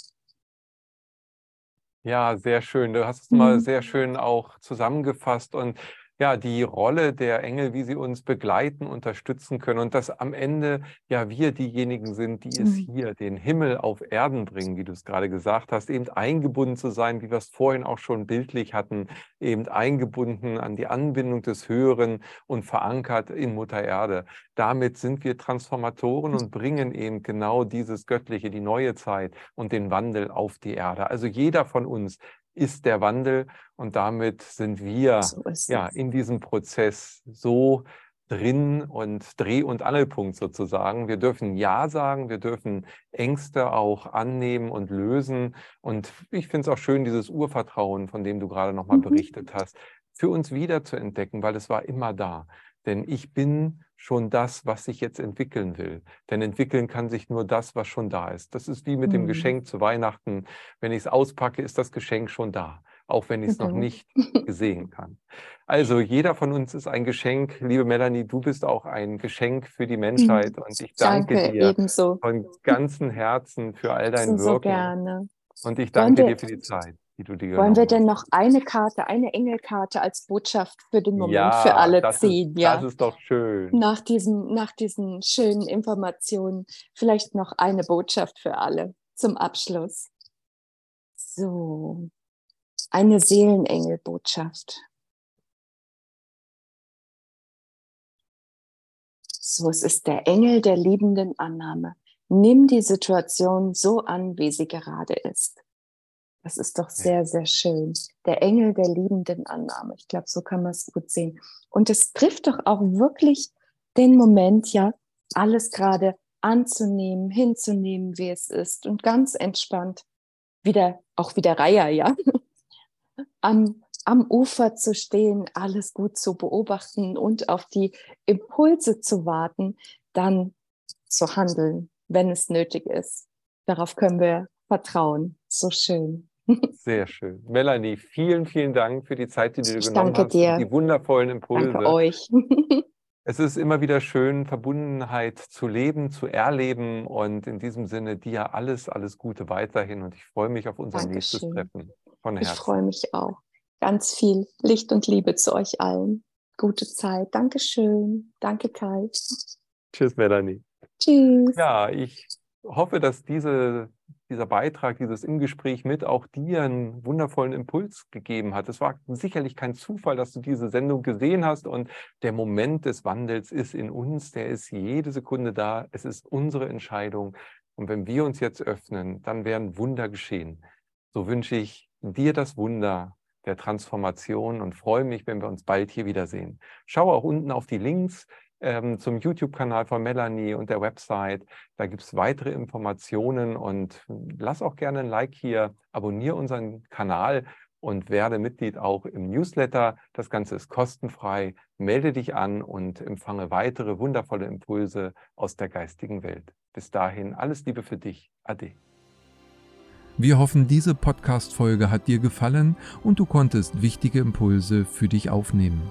Ja, sehr schön. Du hast es mhm. mal sehr schön auch zusammengefasst und ja, die Rolle der Engel, wie sie uns begleiten, unterstützen können und dass am Ende ja wir diejenigen sind, die es mhm. hier, den Himmel auf Erden bringen, wie du es gerade gesagt hast, eben eingebunden zu sein, wie wir es vorhin auch schon bildlich hatten, eben eingebunden an die Anbindung des Höheren und verankert in Mutter Erde. Damit sind wir Transformatoren und bringen eben genau dieses Göttliche, die neue Zeit und den Wandel auf die Erde. Also jeder von uns ist der Wandel und damit sind wir so ja in diesem Prozess so drin und Dreh- und Angelpunkt sozusagen. Wir dürfen Ja sagen, wir dürfen Ängste auch annehmen und lösen. Und ich finde es auch schön, dieses Urvertrauen, von dem du gerade nochmal mhm. berichtet hast, für uns wieder zu entdecken, weil es war immer da. Denn ich bin schon das, was sich jetzt entwickeln will. Denn entwickeln kann sich nur das, was schon da ist. Das ist wie mit mhm. dem Geschenk zu Weihnachten. Wenn ich es auspacke, ist das Geschenk schon da, auch wenn ich es mhm. noch nicht gesehen kann. Also jeder von uns ist ein Geschenk. Liebe Melanie, du bist auch ein Geschenk für die Menschheit. Und ich danke, danke dir ebenso. von ganzem Herzen für all dein so Wirken. Gerne. Und ich danke dir für die Zeit die du dir Wollen wir denn noch eine Karte, eine Engelkarte als Botschaft für den Moment ja, für alle ziehen? Ist, ja, das ist doch schön. Nach diesen, nach diesen schönen Informationen vielleicht noch eine Botschaft für alle zum Abschluss. So, eine Seelenengelbotschaft. So, es ist der Engel der liebenden Annahme. Nimm die Situation so an, wie sie gerade ist. Das ist doch sehr, sehr schön. Der Engel der liebenden Annahme. Ich glaube, so kann man es gut sehen. Und es trifft doch auch wirklich den Moment, ja, alles gerade anzunehmen, hinzunehmen, wie es ist und ganz entspannt wieder, auch wieder Reihe, ja, *laughs* am, am Ufer zu stehen, alles gut zu beobachten und auf die Impulse zu warten, dann zu handeln, wenn es nötig ist. Darauf können wir vertrauen. So schön. Sehr schön. Melanie, vielen, vielen Dank für die Zeit, die du ich genommen danke hast. Dir. Die wundervollen Impulse. Danke euch. *laughs* es ist immer wieder schön, Verbundenheit zu leben, zu erleben und in diesem Sinne dir alles, alles Gute weiterhin und ich freue mich auf unser Dankeschön. nächstes Treffen. Von Herzen. Ich freue mich auch. Ganz viel Licht und Liebe zu euch allen. Gute Zeit. Dankeschön. Danke, Kai. Tschüss, Melanie. Tschüss. Ja, ich hoffe, dass diese dieser Beitrag, dieses im Gespräch mit auch dir einen wundervollen Impuls gegeben hat. Es war sicherlich kein Zufall, dass du diese Sendung gesehen hast und der Moment des Wandels ist in uns, der ist jede Sekunde da. Es ist unsere Entscheidung. Und wenn wir uns jetzt öffnen, dann werden Wunder geschehen. So wünsche ich dir das Wunder der Transformation und freue mich, wenn wir uns bald hier wiedersehen. Schau auch unten auf die Links ähm, zum YouTube-Kanal von Melanie und der Website. Da gibt es weitere Informationen und lass auch gerne ein Like hier, abonniere unseren Kanal und werde Mitglied auch im Newsletter. Das Ganze ist kostenfrei. Melde dich an und empfange weitere wundervolle Impulse aus der geistigen Welt. Bis dahin alles Liebe für dich. Ade. Wir hoffen, diese Podcast-Folge hat dir gefallen und du konntest wichtige Impulse für dich aufnehmen.